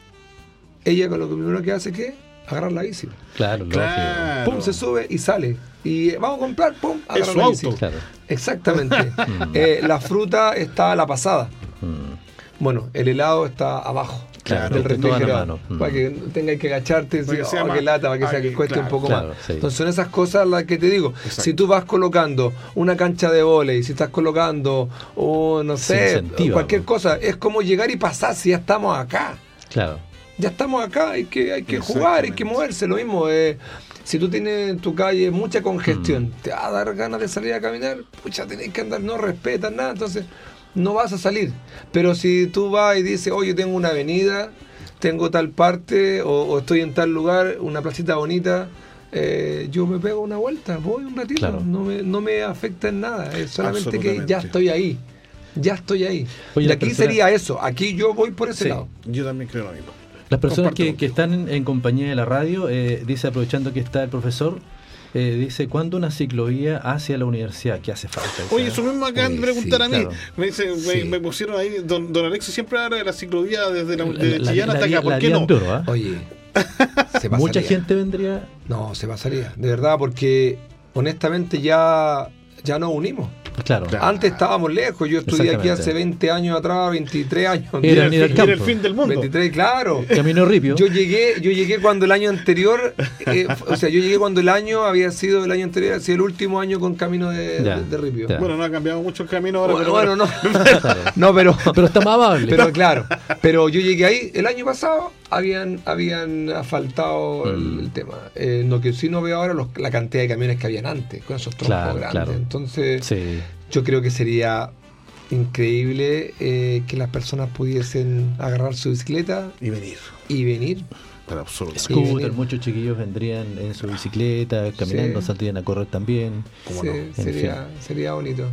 ella con lo primero que hace es que agarrar la bici. claro, lógico. Claro. Pum, se sube y sale. Y eh, vamos a comprar, pum, Es agarra su la bici. auto. Claro. Exactamente. *laughs* Eh, la fruta está a la pasada. Mm. Bueno, el helado está abajo. Claro, del refrigerador. mano. Mm. Para que tengas que agacharte Para que sea "Oh, más- qué lata, para que, sea que que- cueste un poco claro, más. sí. Entonces son esas cosas las que te digo. Si tú vas colocando una cancha de volei, si estás colocando, o no sé, cualquier cosa, es como llegar y pasar si ya estamos acá. Claro. Ya estamos acá, hay que, hay que jugar, hay que moverse. Lo mismo, eh, si tú tienes en tu calle mucha Mm. congestión, te va a dar ganas de salir a caminar, pucha, tenés que andar, no respetas nada, entonces no vas a salir. Pero si tú vas y dices, oye, tengo una avenida, tengo tal parte, o, o estoy en tal lugar, una placita bonita, eh, yo me pego una vuelta, voy un ratito, Claro. no, me, no me afecta en nada, es solamente que ya estoy ahí. Ya estoy ahí. Oye, y aquí persona- sería eso. Aquí yo voy por ese Sí. lado. Yo también creo lo mismo. Las personas que, que están en, en compañía de la radio, eh, dice, aprovechando que está el profesor, eh, dice, ¿cuándo una ciclovía hacia la universidad? ¿Qué hace falta? Dice, Oye, eso mismo me acaban de preguntar sí, a mí. claro. Me, dice, me, Sí. me pusieron ahí, don, don Alexis siempre habla de la ciclovía desde la, de la- Chillán la hasta acá. ¿Por qué no? ¿ah? Oye, *laughs* se pasaría. Mucha gente vendría... No, se pasaría. De verdad, porque honestamente ya, ya nos unimos. Claro. Antes estábamos lejos. Yo estudié aquí hace 20 años atrás, 23 años. Era Era, el, fin, era el campo. fin del mundo. 23, claro. Camino Ripio. Yo llegué, yo llegué cuando el año anterior, eh, o sea, yo llegué cuando el año había sido el año anterior, ha sido el último año con camino de, Ya, de, de Ripio. ya. Bueno, no ha cambiado mucho el camino ahora, Bueno, pero bueno, no. *laughs* no, pero, Pero está más amable. pero claro, pero yo llegué ahí, el año pasado habían, habían asfaltado el, Mm. el tema. Eh, lo que sí no veo ahora los- la cantidad de camiones que habían antes, con esos troncos Claro, grandes. claro. Entonces, Sí. yo creo que sería increíble eh, que las personas pudiesen agarrar su bicicleta y venir. y venir. Para absolutamente. Y venir. Scooter, muchos chiquillos vendrían en su bicicleta, caminando, Sí. saldrían a correr también. ¿Cómo Sí, no? Sería, sería bonito.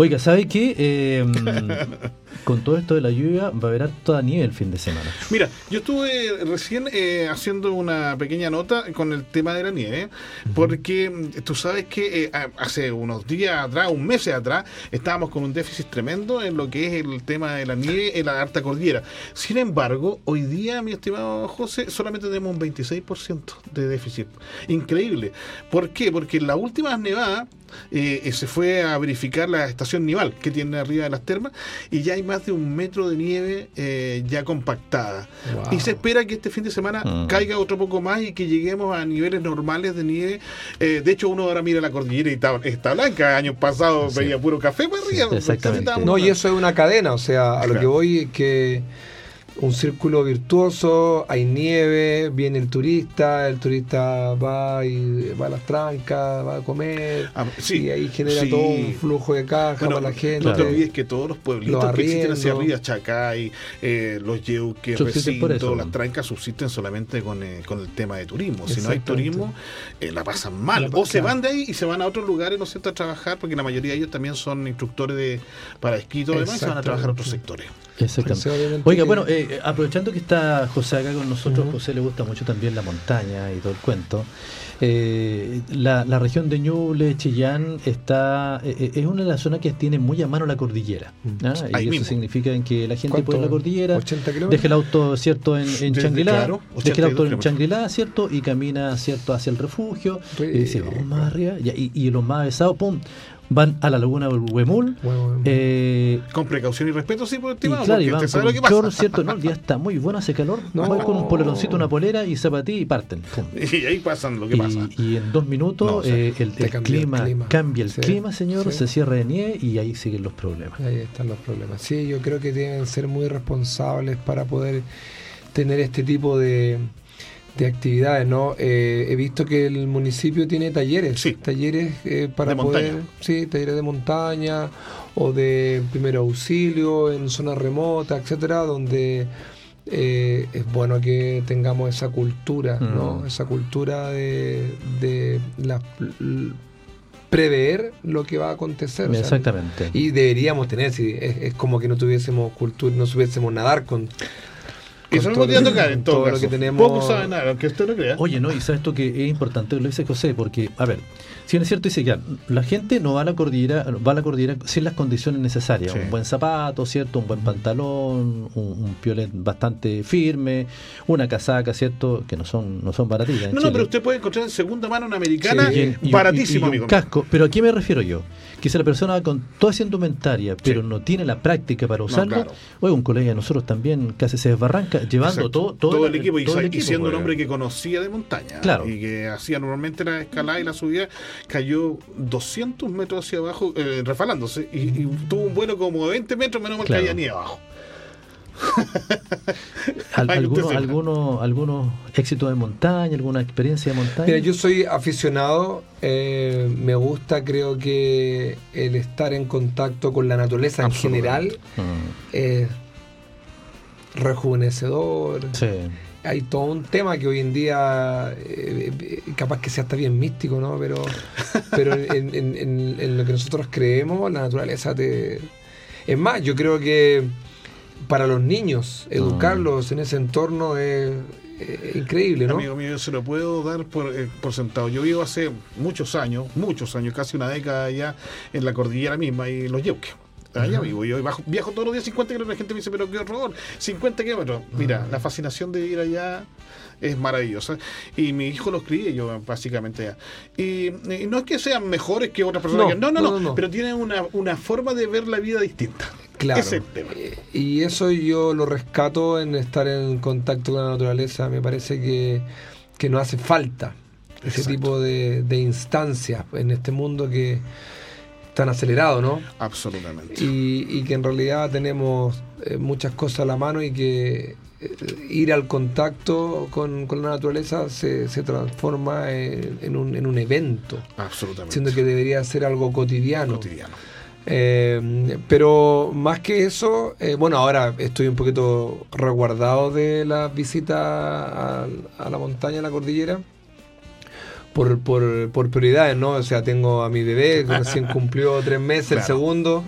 Oiga, ¿sabe qué? Eh, *laughs* con todo esto de la lluvia va a haber toda nieve el fin de semana. Mira, yo estuve recién eh, haciendo una pequeña nota con el tema de la nieve, porque tú sabes que eh, hace unos días atrás, un mes atrás, estábamos con un déficit tremendo en lo que es el tema de la nieve en la alta cordillera. Sin embargo, hoy día, mi estimado José, solamente tenemos un 26% de déficit. Increíble. ¿Por qué? Porque en la última nevada eh, se fue a verificar la estación nival que tiene arriba de las termas y ya hay más de un metro de nieve eh, ya compactada. Wow. Y se espera que este fin de semana Mm. caiga otro poco más y que lleguemos a niveles normales de nieve. Eh, de hecho, uno ahora mira la cordillera y está, está blanca. Años pasados Sí. veía puro café para arriba. Sí, exactamente. Estábamos No, y eso es una cadena, o sea, a lo Claro. que voy es que un círculo virtuoso, hay nieve, viene el turista, el turista va y va a las trancas, va a comer, Ah, sí, y ahí genera sí. todo un flujo de caja Bueno, para la gente. No te olvides que todos los pueblitos Los que existen hacia arriba, Chacay, eh, los Yeuques, eso, las trancas subsisten solamente con, eh, con el tema de turismo. Si no hay turismo, eh, la pasan mal. La o se van de ahí y se van a otros lugares, ¿no es cierto?, a trabajar, porque la mayoría de ellos también son instructores de para esquí y todo lo demás, y se van a trabajar a otros sectores. Exactamente. Obviamente Oiga, que- bueno, eh, aprovechando que está José acá con nosotros. José le gusta mucho también la montaña y todo el cuento. Eh, la, la región de Ñuble, Chillán, está eh, eh, es una de las zonas que tiene muy a mano la cordillera. ¿ah? Ahí Y eso mismo. significa en que la gente puede ir a la cordillera, 80 kilómetros. deja el auto cierto en, en Changuilá, claro, deja el 82 auto en. Changuilá, cierto, y camina cierto hacia el refugio, y dice, vamos más arriba, y, y- y los más avesados, pum, van a la laguna Huemul, Bueno, eh, Con precaución y respeto, sí, por y estimado, claro, y porque van usted sabe lo que pasa. short, ¿cierto? No, el día está muy bueno, hace calor. No. Van con un poleroncito, una polera y zapatilla y parten. Pum. *laughs* Y ahí pasan lo que Y, pasa. y en dos minutos No, eh, el, el clima, clima. cambia el Sí, clima, señor, sí. se cierra de nieve y ahí siguen los problemas. Ahí están los problemas. Sí, yo creo que deben ser muy responsables para poder tener este tipo de, de actividades, ¿no? Eh, he visto que el municipio tiene talleres, Sí. talleres eh, para De poder, montaña. sí, talleres de montaña o de primer auxilio en zonas remotas, etcétera, donde eh, es bueno que tengamos esa cultura, ¿no? Mm. Esa cultura de, de la- prever lo que va a acontecer. o sea, Exactamente. y deberíamos tener, si es, es como que no tuviésemos cultura, no supiésemos nadar con. Y con eso todo no tiene lo- tocar en todo, todo lo que tenemos. Pocos saben nada, aunque usted no crea. Oye, no, y sabes esto que es importante, lo dice José, porque, a ver, si bien es cierto, dice ya, la gente no va a la cordillera, va a la cordillera sin las condiciones necesarias, Sí. un buen zapato, ¿cierto? Un buen pantalón, un, un piolet bastante firme, una casaca, ¿cierto? Que no son, no son baratillas. No, no, pero usted puede encontrar en segunda mano una americana Y y- baratísimo, y- y un amigo. casco. Pero ¿a qué me refiero yo? Que si la persona va con toda esa indumentaria, pero no tiene la práctica para usarlo, claro. oye, un colega de nosotros también casi se desbarranca, llevando Exacto. todo, todo, el equipo, y, todo el y equipo, siendo un hombre que conocía de montaña Claro. y que hacía normalmente la escalada y la subida, cayó 200 metros hacia abajo, eh, refalándose, y, y tuvo un vuelo como de 20 metros, menos mal Claro. caía ni abajo. *laughs* Algunos, algunos, algunos éxitos de montaña, alguna experiencia de montaña. Mira, yo soy aficionado, eh, me gusta, creo que el estar en contacto con la naturaleza en general Mm, es rejuvenecedor. sí. Hay todo un tema que hoy en día eh, eh, capaz que sea hasta bien místico, ¿no? Pero, *laughs* pero en, en- en- en lo que nosotros creemos, la naturaleza te... Es más, yo creo que para los niños, educarlos en ese entorno es, increíble, ¿no? Amigo mío, yo se lo puedo dar por, eh, por sentado. Yo vivo hace muchos años, muchos años, casi una década allá en la cordillera misma y los Yeuques. Allá vivo yo, y bajo- viajo todos los días 50 kilómetros. La gente me dice, pero qué horror, 50 kilómetros. Mira, la fascinación de ir allá es maravillosa. Y mi hijo los crié yo, básicamente allá. Y, y no es que sean mejores que otras personas, No, que, no, no, no, no, no, no. pero tienen una, una forma de ver la vida distinta. Claro. Ese es el tema. Eh, Y eso yo lo rescato en estar en contacto con la naturaleza. Me parece que, que nos hace falta ese Exacto. tipo de, de instancias en este mundo que tan acelerado, ¿no? Absolutamente. Y, y que en realidad tenemos eh, muchas cosas a la mano y que eh, ir al contacto con, con la naturaleza se, se transforma en, en un, en un evento, Absolutamente. siendo que debería ser algo cotidiano. cotidiano. Eh, pero más que eso, bueno, ahora estoy un poquito resguardado de la visita a, a la montaña, a la cordillera, por, por, por prioridades, ¿no? O sea, tengo a mi bebé, que *laughs* recién cumplió tres meses, el segundo,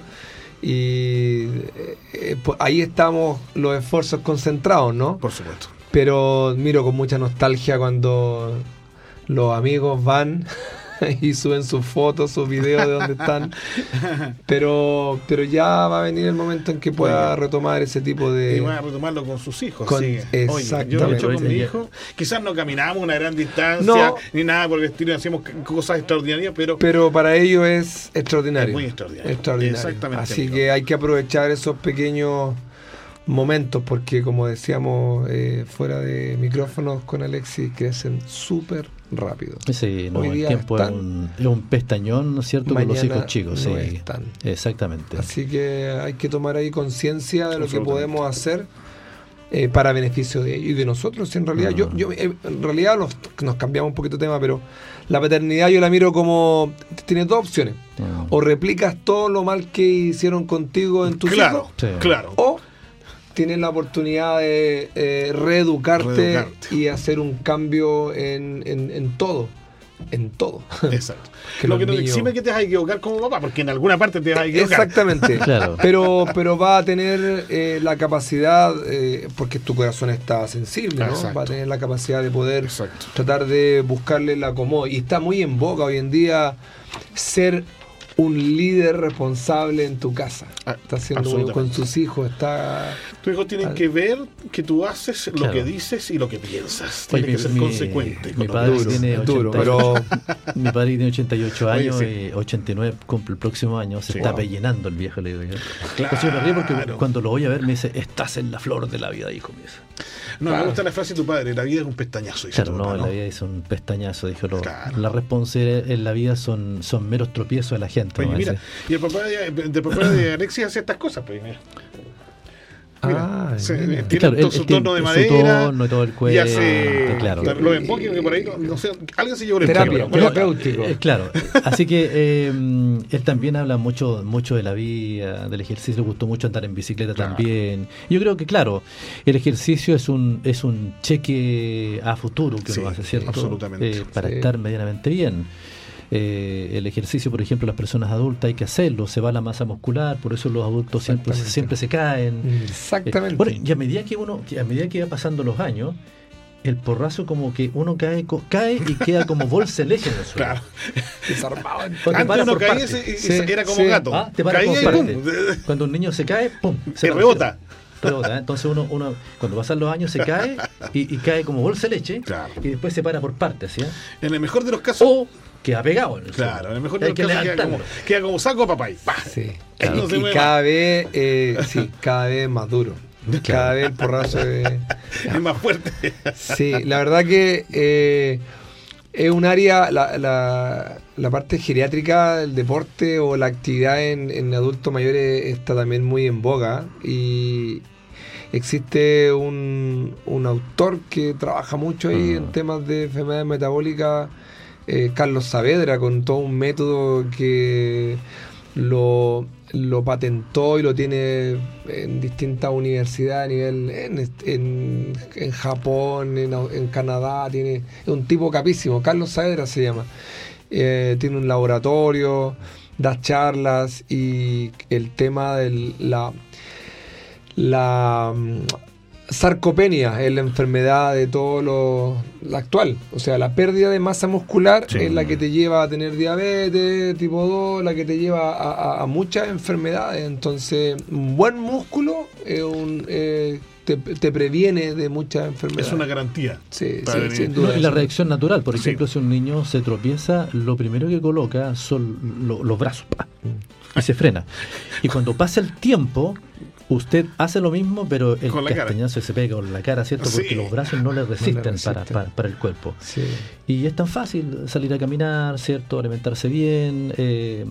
y eh, pues ahí estamos los esfuerzos concentrados, ¿no? Por supuesto. Pero miro con mucha nostalgia cuando los amigos van *laughs* y suben sus fotos, sus videos de dónde están. Pero, pero ya va a venir el momento en que pueda retomar ese tipo de... Y van a retomarlo con sus hijos. Con- sí. Oye, yo lo he exactamente. hecho con mi hijo. Quizás no caminamos una gran distancia, No. ni nada por el estilo, hacíamos cosas extraordinarias, pero, Pero para ellos es extraordinario. Es muy extraordinario. Extraordinario. Exactamente, Así amigo. que hay que aprovechar esos pequeños momentos porque como decíamos eh, fuera de micrófonos con Alexis, crecen súper rápido. Sí, no, Hoy el día tiempo es un, es un pestañón, ¿no es cierto? con los hijos chicos, no sí. están. Exactamente. Así que hay que tomar ahí conciencia de lo que podemos hacer eh, para beneficio de ellos y de nosotros. En realidad, yo, yo eh, en realidad nos, nos cambiamos un poquito de tema, pero la paternidad yo la miro como tienes dos opciones. Mm. O replicas todo lo mal que hicieron contigo en tus Claro, hijos, Sí. claro. o tienes la oportunidad de eh, reeducarte, Reeducarte. y hacer un cambio en, en- en todo. En todo. Exacto. *laughs* Que Lo que no niños- exime que te vas a equivocar como papá, porque en alguna parte te vas a equivocar. Exactamente. *laughs* Claro. Pero, pero va a tener eh, la capacidad, eh, porque tu corazón está sensible, ¿no? Exacto. Va a tener la capacidad de poder Exacto. tratar de buscarle la acomodo. Y está muy en boca hoy en día ser un líder responsable en tu casa. Ah, Está haciendo con sus hijos, está... Tus hijos tienen Ah. que ver que tú haces lo Claro. que dices y lo que piensas. Oye, Tienes que ser mi- consecuente. mi padre Duro, tiene es duro, 88. pero *laughs* Mi padre tiene 88 Oye, años sí. y 89 cumple el próximo año. Se Sí. está Wow. pellenando el viejo, le digo yo. Claro. Pues yo me río porque cuando lo voy a ver me dice, estás en la flor de la vida, hijo. Dice. No, me gusta la frase de tu padre, la vida es un pestañazo. dice Claro, tu no, la vida es un pestañazo, dijo. Lo, Claro. La responsabilidad en la vida son, son meros tropiezos de la gente. Oye, ¿no? mira, y el papá de, de papá de *coughs* Alexis hace estas cosas, pues mira. Mira, Ah, se- mira. tiene Claro, todo él- su tono de madera. tono y todo el y cuento, hace claro. los emboques que por ahí, no, no sé, alguien se llevó el Terapia, terapéutico. Eh, claro, así que eh, él también habla mucho mucho de la vida, del ejercicio, le gustó mucho andar en bicicleta Claro. también. Yo creo que claro, el ejercicio es un es un cheque a futuro que Sí, uno hace, ¿cierto? absolutamente. Eh, para Sí. estar medianamente bien. Eh, el ejercicio, por ejemplo, las personas adultas hay que hacerlo, se va la masa muscular, por eso los adultos siempre, siempre se caen. Exactamente. Eh, bueno, y a medida que uno, a medida que va pasando los años, el porrazo como que uno cae, cae y queda como bolsa de leche en el suelo. Claro. *laughs* Desarmado. Cuando Antes uno caía y, y Sí, era como sí. gato. Ah, te Caía y pum. *laughs* Cuando un niño se cae, ¡pum! Se el rebota. Rebota, ¿eh? Entonces uno, uno, cuando pasan los años, se cae y, y cae como bolsa de leche Claro. y después se para por partes, ¿sí? En el mejor de los casos, O queda pegado en el claro, suelo. en el mejor Hay que queda como, queda como saco papá. y ¡pa! Sí. Ahí no y, cada vez, eh, sí, cada vez más duro. Cada vez el porrazo *laughs* es... Es más fuerte. Sí, la verdad que eh, es un área, la, la, la parte geriátrica del deporte o la actividad en, en adultos mayores está también muy en boga y existe un, un autor que trabaja mucho ahí en temas de enfermedades metabólicas, eh, Carlos Saavedra, con todo un método que lo, lo patentó y lo tiene en distintas universidades a nivel en, en, Japón, en, en Canadá, tiene es un tipo capísimo, Carlos Saavedra se llama. Eh, tiene un laboratorio, da charlas y el tema de la la sarcopenia es la enfermedad de todo lo la actual, o sea, la pérdida de masa muscular Sí. es la que te lleva a tener diabetes tipo 2, la que te lleva a, a- a muchas enfermedades, entonces un buen músculo es un, eh, te, te previene de muchas enfermedades. Es una garantía. Sí, sí, sin duda. Y la reacción natural, por Sí. ejemplo, si un niño se tropieza, lo primero que coloca son lo- los brazos ¡pa! Y se frena. Y cuando pasa el tiempo, usted hace lo mismo, pero el castañazo se pega con la cara, ¿cierto? Porque los brazos no le resisten, Para, resisten. para- para el cuerpo. Sí. Y es tan fácil salir a caminar, ¿cierto? Alimentarse bien. eh,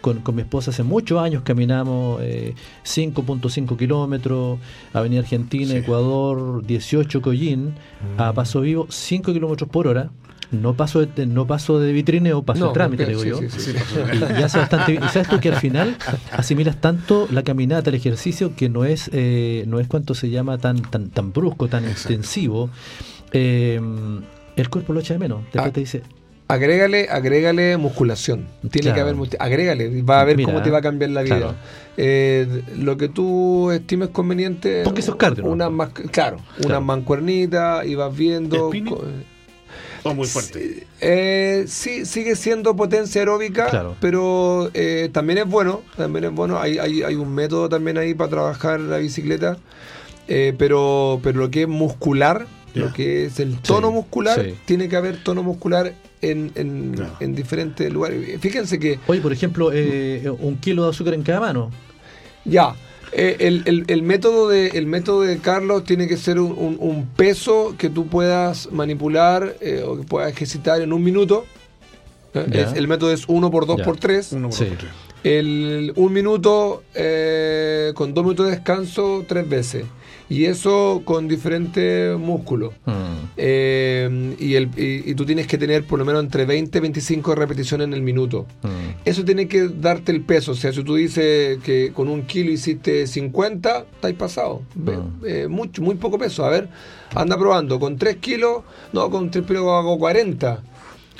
con, con mi esposa hace muchos años caminamos eh, 5.5 kilómetros, Avenida Argentina, Sí. Ecuador, 18 Collín, a paso vivo, 5 kilómetros por hora. No paso de, no paso de vitrineo, paso No, de trámite, digo sí, yo. sí, sí, Sí, Y, y hace bastante bien. Y sabes tú que al final asimilas tanto la caminata, el ejercicio, que no es, eh, no es cuanto se llama tan, tan, tan brusco, tan intensivo. Eh, el cuerpo lo echa de menos. Después Ah. te dice, Agrégale, agrégale musculación. Tiene Claro. que haber, agrégale, va a ver Mira, cómo te va a cambiar la vida. claro. Eh, lo que tú estimes conveniente. Porque eso es cardio, ¿no? Una más, claro, una Claro. mancuernita y vas viendo. ¿Spinning? O muy fuerte. Eh, sí, sigue siendo potencia aeróbica, Claro. pero eh, también es bueno, también es bueno. Hay, hay, hay un método también ahí para trabajar la bicicleta, eh, pero, pero lo que es muscular, lo que es el tono Sí, muscular, sí. tiene que haber tono muscular en, en, Claro. en diferentes lugares. Fíjense que oye, por ejemplo, eh, un kilo de azúcar en cada mano. ya, eh, el, el- el método de, el método de Carlos tiene que ser un, un- un peso que tú puedas manipular eh, o que puedas ejercitar en un minuto. ¿eh? Es- el método es 1 por 2 Ya. por 3 Uno por Sí. otro. el, un minuto eh, con dos minutos de descanso tres veces. Y eso con diferentes músculos. Mm. Eh, y, el, y, y tú tienes que tener por lo menos entre 20 y 25 repeticiones en el minuto. Mm. Eso tiene que darte el peso. O sea, si tú dices que con un kilo hiciste 50, estáis pasado. Mm. eh, mucho, muy poco peso. A ver, anda probando. Con 3 kilos, no, con 3 kilos hago 40.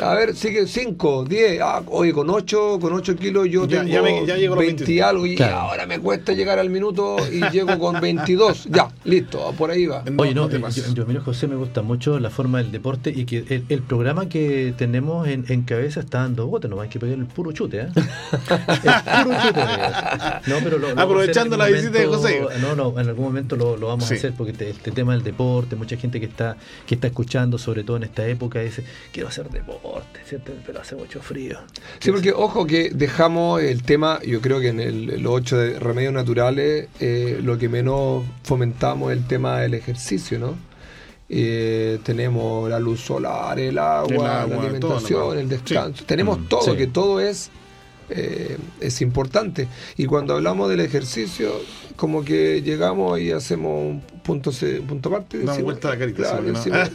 A ver, sigue 5, 10. Ah, oye, con 8, con 8 kilos yo Ya- tengo ya me- ya llego a los 20 y 23. algo. Y Claro. ahora me cuesta llegar al minuto y llego con 22. Ya, listo, por ahí va. Oye, no, te eh, yo, yo, mira, José, me gusta mucho la forma del deporte y que el, el programa que tenemos en, en cabeza está dando bote, no hay que pegar el puro chute, ¿eh? *laughs* el puro chute. No, pero lo- lo Aprovechando la visita de José. No, no, en algún momento lo, lo vamos Sí. a hacer porque te- este tema del deporte, mucha gente que está que está escuchando, sobre todo en esta época, dice, quiero hacer deporte, ¿cierto? pero hace mucho frío. Sí, porque ojo que dejamos el tema, yo creo que en el, los ocho de remedios naturales, eh, lo que menos fomentamos es el tema del ejercicio, ¿no? Eh, tenemos la luz solar, el agua, El agua, la alimentación, el descanso. Tenemos Mm, todo, sí. que todo es, eh, es importante. Y cuando hablamos del ejercicio, como que llegamos y hacemos un punto, un punto aparte. y Damos vuelta a la carita, claro, ¿no? decimos.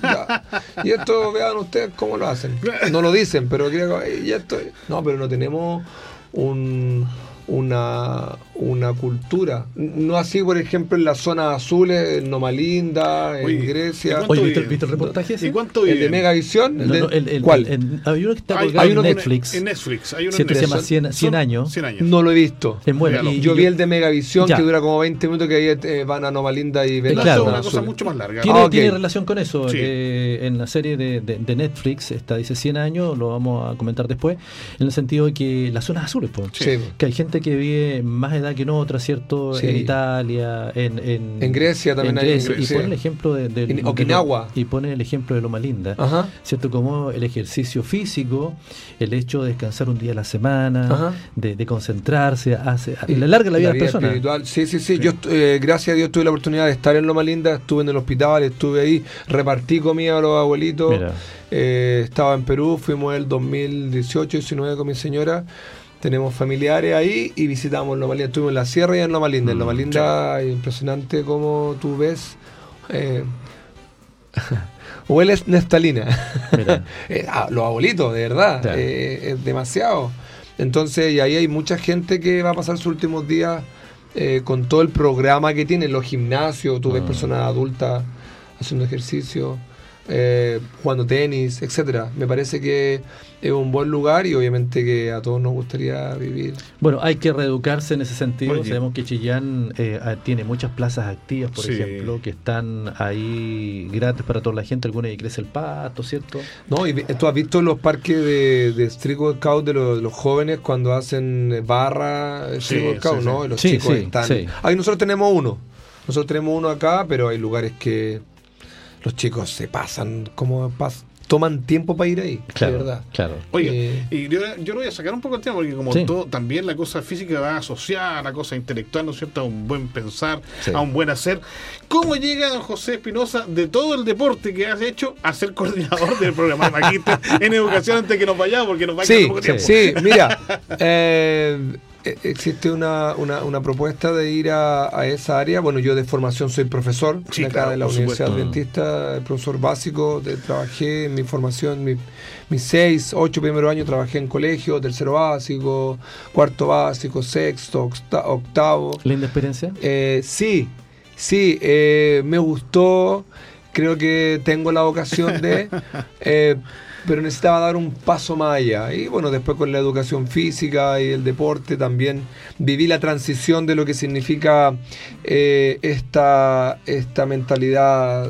Y esto, vean ustedes cómo lo hacen. No lo dicen, pero y esto, no, pero no tenemos un, una, una cultura. No así, por ejemplo, en las zonas azules, en Nomalinda, en Oye, Grecia. ¿y cuánto Oye, ¿viste, viste el reportaje ese? ¿Y cuánto El de? Megavisión, el No, de- no, el- el- ¿cuál? el- hay uno que está Hay- colgado hay en uno que- Netflix. En Netflix. Hay uno en Se llama Netflix. 100, 100 Son años. 100 años. no lo he visto. Es bueno. Y- Yo y- vi el de Megavisión Ya. que dura como 20 minutos que ahí eh, van a Nomalinda y ven la claro. Una cosa azul. mucho más larga. Tiene, Ah, ok. tiene relación con eso. Sí. eh, en la serie de, de- de Netflix, está dice 100 años, lo vamos a comentar después, en el sentido de que las zonas azules, pues. Sí. Que hay gente que vive más edad que en otra, ¿cierto? Sí. En Italia, en, en, En Grecia también en hay, en Grecia. Y pone el ejemplo de, de- En de lo- y pone el ejemplo de Loma Linda. Ajá. ¿Cierto? Como el ejercicio físico, el hecho de descansar un día a la semana, de, de concentrarse, hace, Y le larga la vida a la persona. espiritual. Sí, sí, sí. Yo, eh, gracias a Dios, tuve la oportunidad de estar en Loma Linda, estuve en el hospital, estuve ahí, repartí comida a los abuelitos. Eh, estaba en Perú, fuimos el 2018-19 con mi señora. Tenemos familiares ahí y visitamos Loma Linda. Estuvimos en la sierra y en Loma Linda. En Mm, Loma Linda, impresionante como tú ves. Eh, *laughs* hueles neftalina. *laughs* Eh, ah, los abuelitos, de verdad. Eh, es demasiado. Entonces, y ahí hay mucha gente que va a pasar sus últimos días eh, con todo el programa que tienen, los gimnasios, tú ves Ah. personas adultas haciendo ejercicio, eh, jugando tenis, etcétera. Me parece que es un buen lugar y obviamente que a todos nos gustaría vivir. Bueno, hay que reeducarse en ese sentido. Oye. Sabemos que Chillán eh, tiene muchas plazas activas, por Sí. ejemplo, que están ahí gratis para toda la gente. Alguna que crece el pato, ¿cierto? No, y tú has visto los parques de, de Street Workout de los, de los jóvenes cuando hacen barra Street Sí, Workout, sí. ¿no? Y los Sí, chicos sí, están. sí. Ahí nosotros tenemos uno. Nosotros tenemos uno acá, pero hay lugares que los chicos se pasan, como pas- toman tiempo para ir ahí, de verdad. Claro. Oye, Eh, y yo, yo lo voy a sacar un poco el tema porque como Sí. todo, también la cosa física va asociada a la cosa intelectual, ¿no es cierto? A un buen pensar, Sí. a un buen hacer. ¿Cómo llega don José Espinosa de todo el deporte que has hecho a ser coordinador del programa de Magíster en educación antes que nos vayamos? Porque nos va a quedar Sí, poco sí, tiempo. sí, mira, *laughs* eh, existe una, una, una propuesta de ir a, a esa área. Bueno, yo de formación soy profesor Sí, de acá claro, de la Universidad supuesto. Adventista, profesor básico. de- trabajé en mi formación, mi- mis seis, ocho primeros años trabajé en colegio, tercero básico, cuarto básico, sexto, octa- octavo. ¿Linda experiencia? Eh, sí, sí, eh, me gustó. Creo que tengo la vocación de. *laughs* eh, pero necesitaba dar un paso más allá. Y bueno, después con la educación física y el deporte también viví la transición de lo que significa eh, esta, esta mentalidad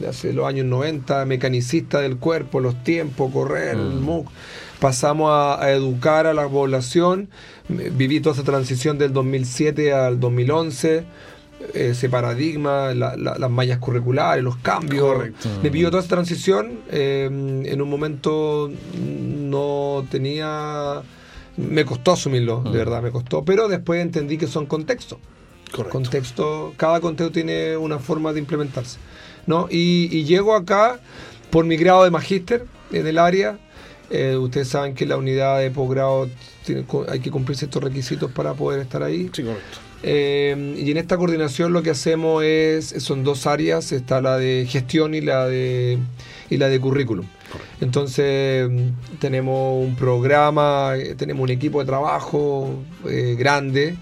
de hace los años 90, mecanicista del cuerpo, los tiempos, correr, el Mm. MOOC. Pasamos a, a educar a la población. Viví toda esa transición del 2007 al 2011 ese paradigma, la- la- las mallas curriculares, los cambios. Correcto. Me pidió toda esa transición. eh, en un momento no tenía. Me costó asumirlo, Mm. de verdad, me costó. Pero después entendí que son contextos. Correcto. Contexto, cada contexto tiene una forma de implementarse. ¿no? Y, y llego acá por mi grado de magíster en el área. Eh, ustedes saben que la unidad de posgrado hay que cumplir ciertos requisitos para poder estar ahí. Sí, correcto. Eh, y en esta coordinación lo que hacemos es, son dos áreas, está la de gestión y la de, y la de currículum. Entonces tenemos un programa, eh, tenemos un equipo de trabajo eh, grande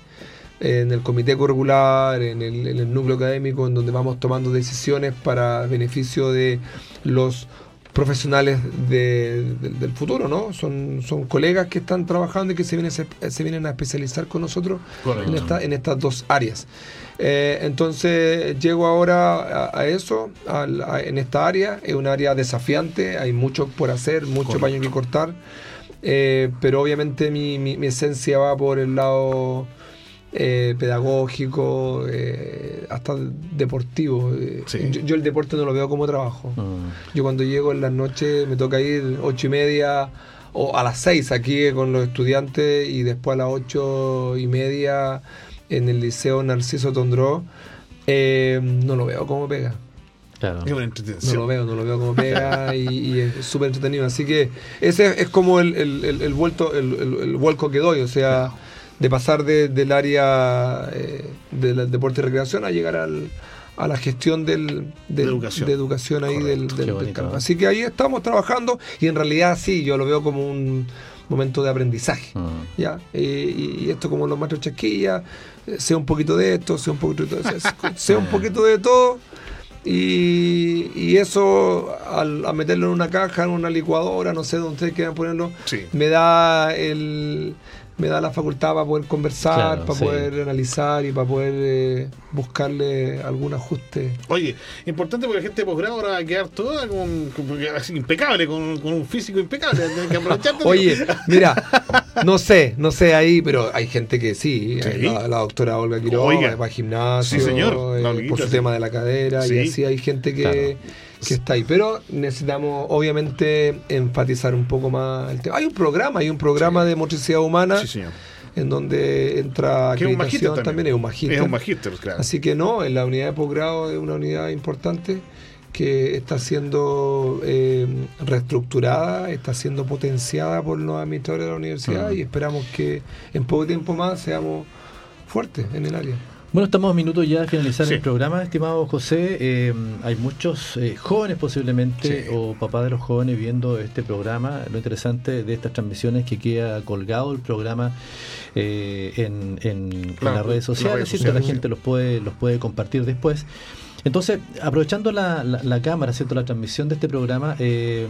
en el comité curricular, en el, en el núcleo académico, en donde vamos tomando decisiones para beneficio de los profesionales del futuro, ¿no? Son, son colegas que están trabajando y que se vienen, se, vienen a especializar con nosotros en, esta, en estas dos áreas. Eh, entonces llego ahora a, eso, en esta área, es un área desafiante, hay mucho por hacer, mucho paño que cortar, eh, pero obviamente mi, mi esencia va por el lado eh, pedagógico, eh, hasta deportivo. Eh, yo, el deporte no lo veo como trabajo. Mm. Yo cuando llego en las noches me toca ir ocho y media o a las seis aquí con los estudiantes y después a las ocho y media en el Liceo Narciso Tondró. no lo veo como pega. Claro. No lo veo, no lo veo como pega y, es súper entretenido. Así que ese es como el, el, vuelto, el, vuelco que doy. O sea, de pasar del área eh, del deporte y recreación a llegar al, a la gestión del, de, educación. ahí del, campo. ¿eh? Así que ahí estamos trabajando y en realidad sí, yo lo veo como un momento de aprendizaje. Ah. ¿ya? y, esto como los maestros chasquillas, eh, sea un poquito de esto, sea un poquito de todo, sea, un *laughs* poquito de todo. Y, y eso, al, a meterlo en una caja, en una licuadora, no sé dónde ustedes quieran ponerlo, me da el, me da la facultad para poder conversar, para poder analizar y para poder eh, buscarle algún ajuste. Oye, importante porque la gente de posgrado ahora va a quedar toda con, así, impecable, con, un físico impecable. Que Oye, *laughs* mira, no sé, no sé ahí, pero hay gente que sí. La, doctora Olga Quiroga va al gimnasio, señor. Eh, por su tema de la cadera, y así hay gente que que está ahí. Pero necesitamos, obviamente, enfatizar un poco más el tema. Hay un programa, hay un programa de motricidad humana. En donde entra acreditación también. es un magíster. Es un magíster, claro. Así que no, en la unidad de posgrado es una unidad importante que está siendo eh, reestructurada, está siendo potenciada por los administradores de la universidad y esperamos que en poco tiempo más seamos fuertes en el área. Bueno, estamos a minutos ya de finalizar el programa, estimado José. Eh, hay muchos eh, jóvenes posiblemente o papás de los jóvenes viendo este programa. Lo interesante de estas transmisiones es que queda colgado el programa eh, en, las redes sociales, ¿cierto? la gente los puede, los puede compartir después. Entonces, aprovechando la, la, cámara, ¿cierto? la transmisión de este programa, ¿qué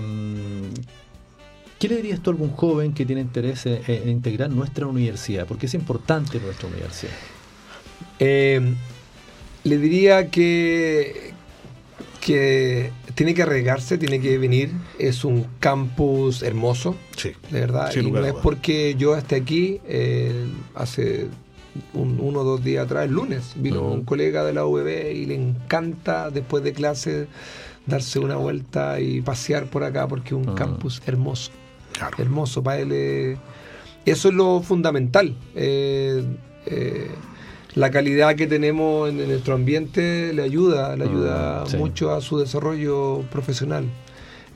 le dirías tú a algún joven que tiene interés en integrar nuestra universidad? Porque es importante nuestra universidad. Eh, le diría que, que tiene que arriesgarse, tiene que venir. Es un campus hermoso, sí, de verdad. y no es porque yo esté aquí. Eh, hace uno o dos días atrás, el lunes, vino un colega de la UBB y le encanta después de clase darse una vuelta y pasear por acá porque es un campus hermoso. Hermoso para él. Eh, eso es lo fundamental. Eh, la calidad que tenemos en, nuestro ambiente le ayuda, le ayuda mm, mucho a su desarrollo profesional.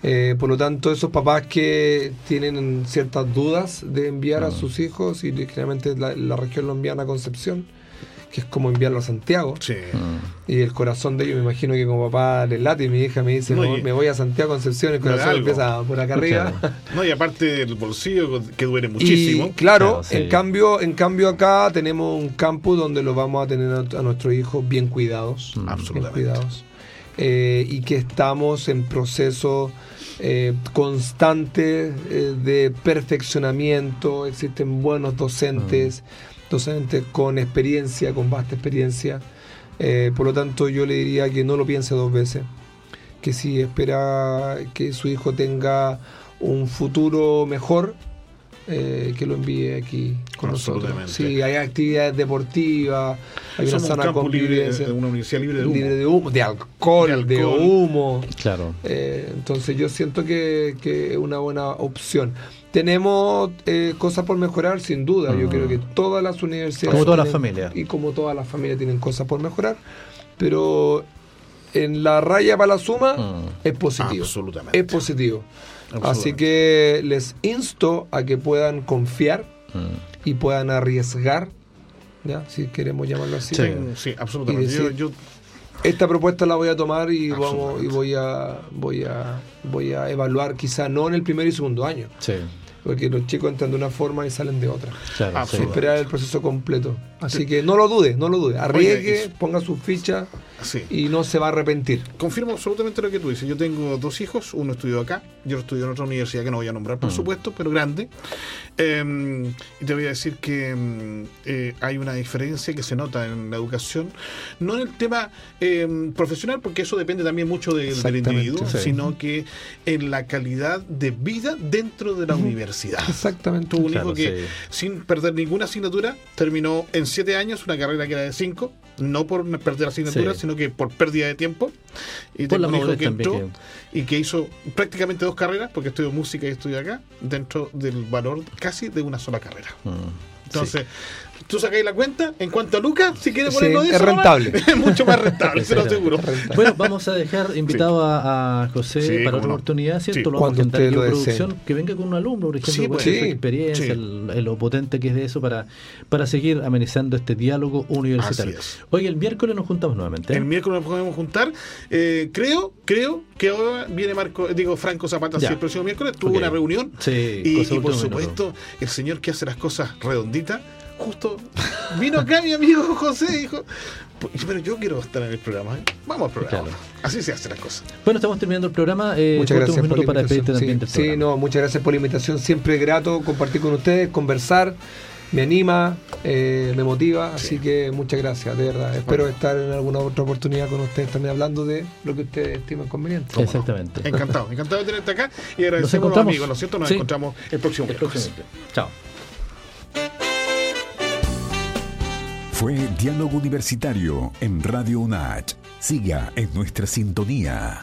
Eh, por lo tanto, esos papás que tienen ciertas dudas de enviar a mm. sus hijos, y generalmente la, la región lo envían a Concepción, que es como enviarlo a Santiago. Y el corazón de ellos, me imagino que como papá le late y mi hija me dice, me voy a Santiago Concepción, el corazón empieza por acá arriba. *laughs* No, y aparte el bolsillo que duele muchísimo. Y, claro, en cambio, en cambio acá tenemos un campus donde lo vamos a tener a, nuestros hijos bien cuidados. Absolutamente. Bien cuidados. Eh, y que estamos en proceso eh, constante eh, de perfeccionamiento, existen buenos docentes docentes con experiencia, con vasta experiencia. Eh, por lo tanto, yo le diría que no lo piense dos veces, que si espera que su hijo tenga un futuro mejor, eh, que lo envíe aquí con nosotros. Sí, hay actividades deportivas, hay una sana convivencia. una universidad libre de humo. Libre de, humo, de, alcohol, de, humo. Claro. Eh, entonces yo siento que, que es una buena opción. Tenemos eh, cosas por mejorar, sin duda. Yo creo que todas las universidades. Como todas las familias. Y como todas las familias tienen cosas por mejorar. Pero en la raya para la suma, Mm. es positivo. Absolutamente. Es positivo. Así que les insto a que puedan confiar Mm. y puedan arriesgar, ¿ya? si queremos llamarlo así. Sí. Sí, absolutamente. Yo, yo- Esta propuesta la voy a tomar y vamos y voy a voy a voy a evaluar quizá no en el primer y segundo año, Sí, porque los chicos entran de una forma y salen de otra. claro. Esperar el proceso completo. Así que no lo dude, no lo dude. Arriesgue, ponga sus fichas sí. y no se va a arrepentir. Confirmo absolutamente lo que tú dices. Yo tengo dos hijos, uno estudió acá, yo estudió en otra universidad que no voy a nombrar, por Mm. supuesto, pero grande. Eh, y te voy a decir que mm, eh, hay una diferencia que se nota en la educación, no en el tema eh, profesional, porque eso depende también mucho de- del individuo, sí. sino que en la calidad de vida dentro de la universidad. Exactamente. Tuvo un Claro, hijo que, sí. sin perder ninguna asignatura, terminó en siete años una carrera que era de cinco, no por perder asignaturas, Sí. sino que por pérdida de tiempo. Y Por tengo un hijo que entró y que hizo prácticamente dos carreras, porque estudió música y estudió acá, dentro del valor casi de una sola carrera. Mm. Entonces, tú sacáis la cuenta, en cuanto a Lucas, si quieres Sí, ponerlo de es eso, nomás, rentable. *laughs* es mucho más rentable, *laughs* se lo aseguro. Bueno, vamos a dejar invitado a, a José Sí, para otra no. oportunidad, ¿cierto? Sí. Lo vamos a Cuando usted aquí en producción, que venga con un alumno, por ejemplo, Sí, con pues. su Sí, experiencia, sí. el- el- lo potente que es de eso para, para seguir amenizando este diálogo universitario. Así es. Oye, el miércoles nos juntamos nuevamente. ¿eh? El miércoles nos podemos juntar. Eh, creo, creo que ahora viene Marco, digo Franco Zapata, sí, el próximo miércoles tuvo una reunión. Sí, y, y por supuesto, el señor que hace las cosas redonditas, justo vino acá mi amigo José y dijo, "Pues, pero yo quiero estar en el programa. ¿eh? Vamos al programa. Claro. Así se hacen las cosas. Bueno, estamos terminando el programa. Eh, Muchas gracias por la minutos para también Sí, del sí, no, muchas gracias por la invitación. Siempre grato compartir con ustedes, conversar. Me anima, eh, me motiva, así que muchas gracias, de verdad. Espero estar en alguna otra oportunidad con ustedes también hablando de lo que ustedes estiman conveniente. Exactamente. Encantado, encantado de tenerte acá y Nos agradecemos a los encontramos. amigos, ¿no es cierto? Nos Sí. encontramos el próximo El miércoles. próximo. Chao. Fue Diálogo Universitario en Radio UNACH. Siga en nuestra sintonía.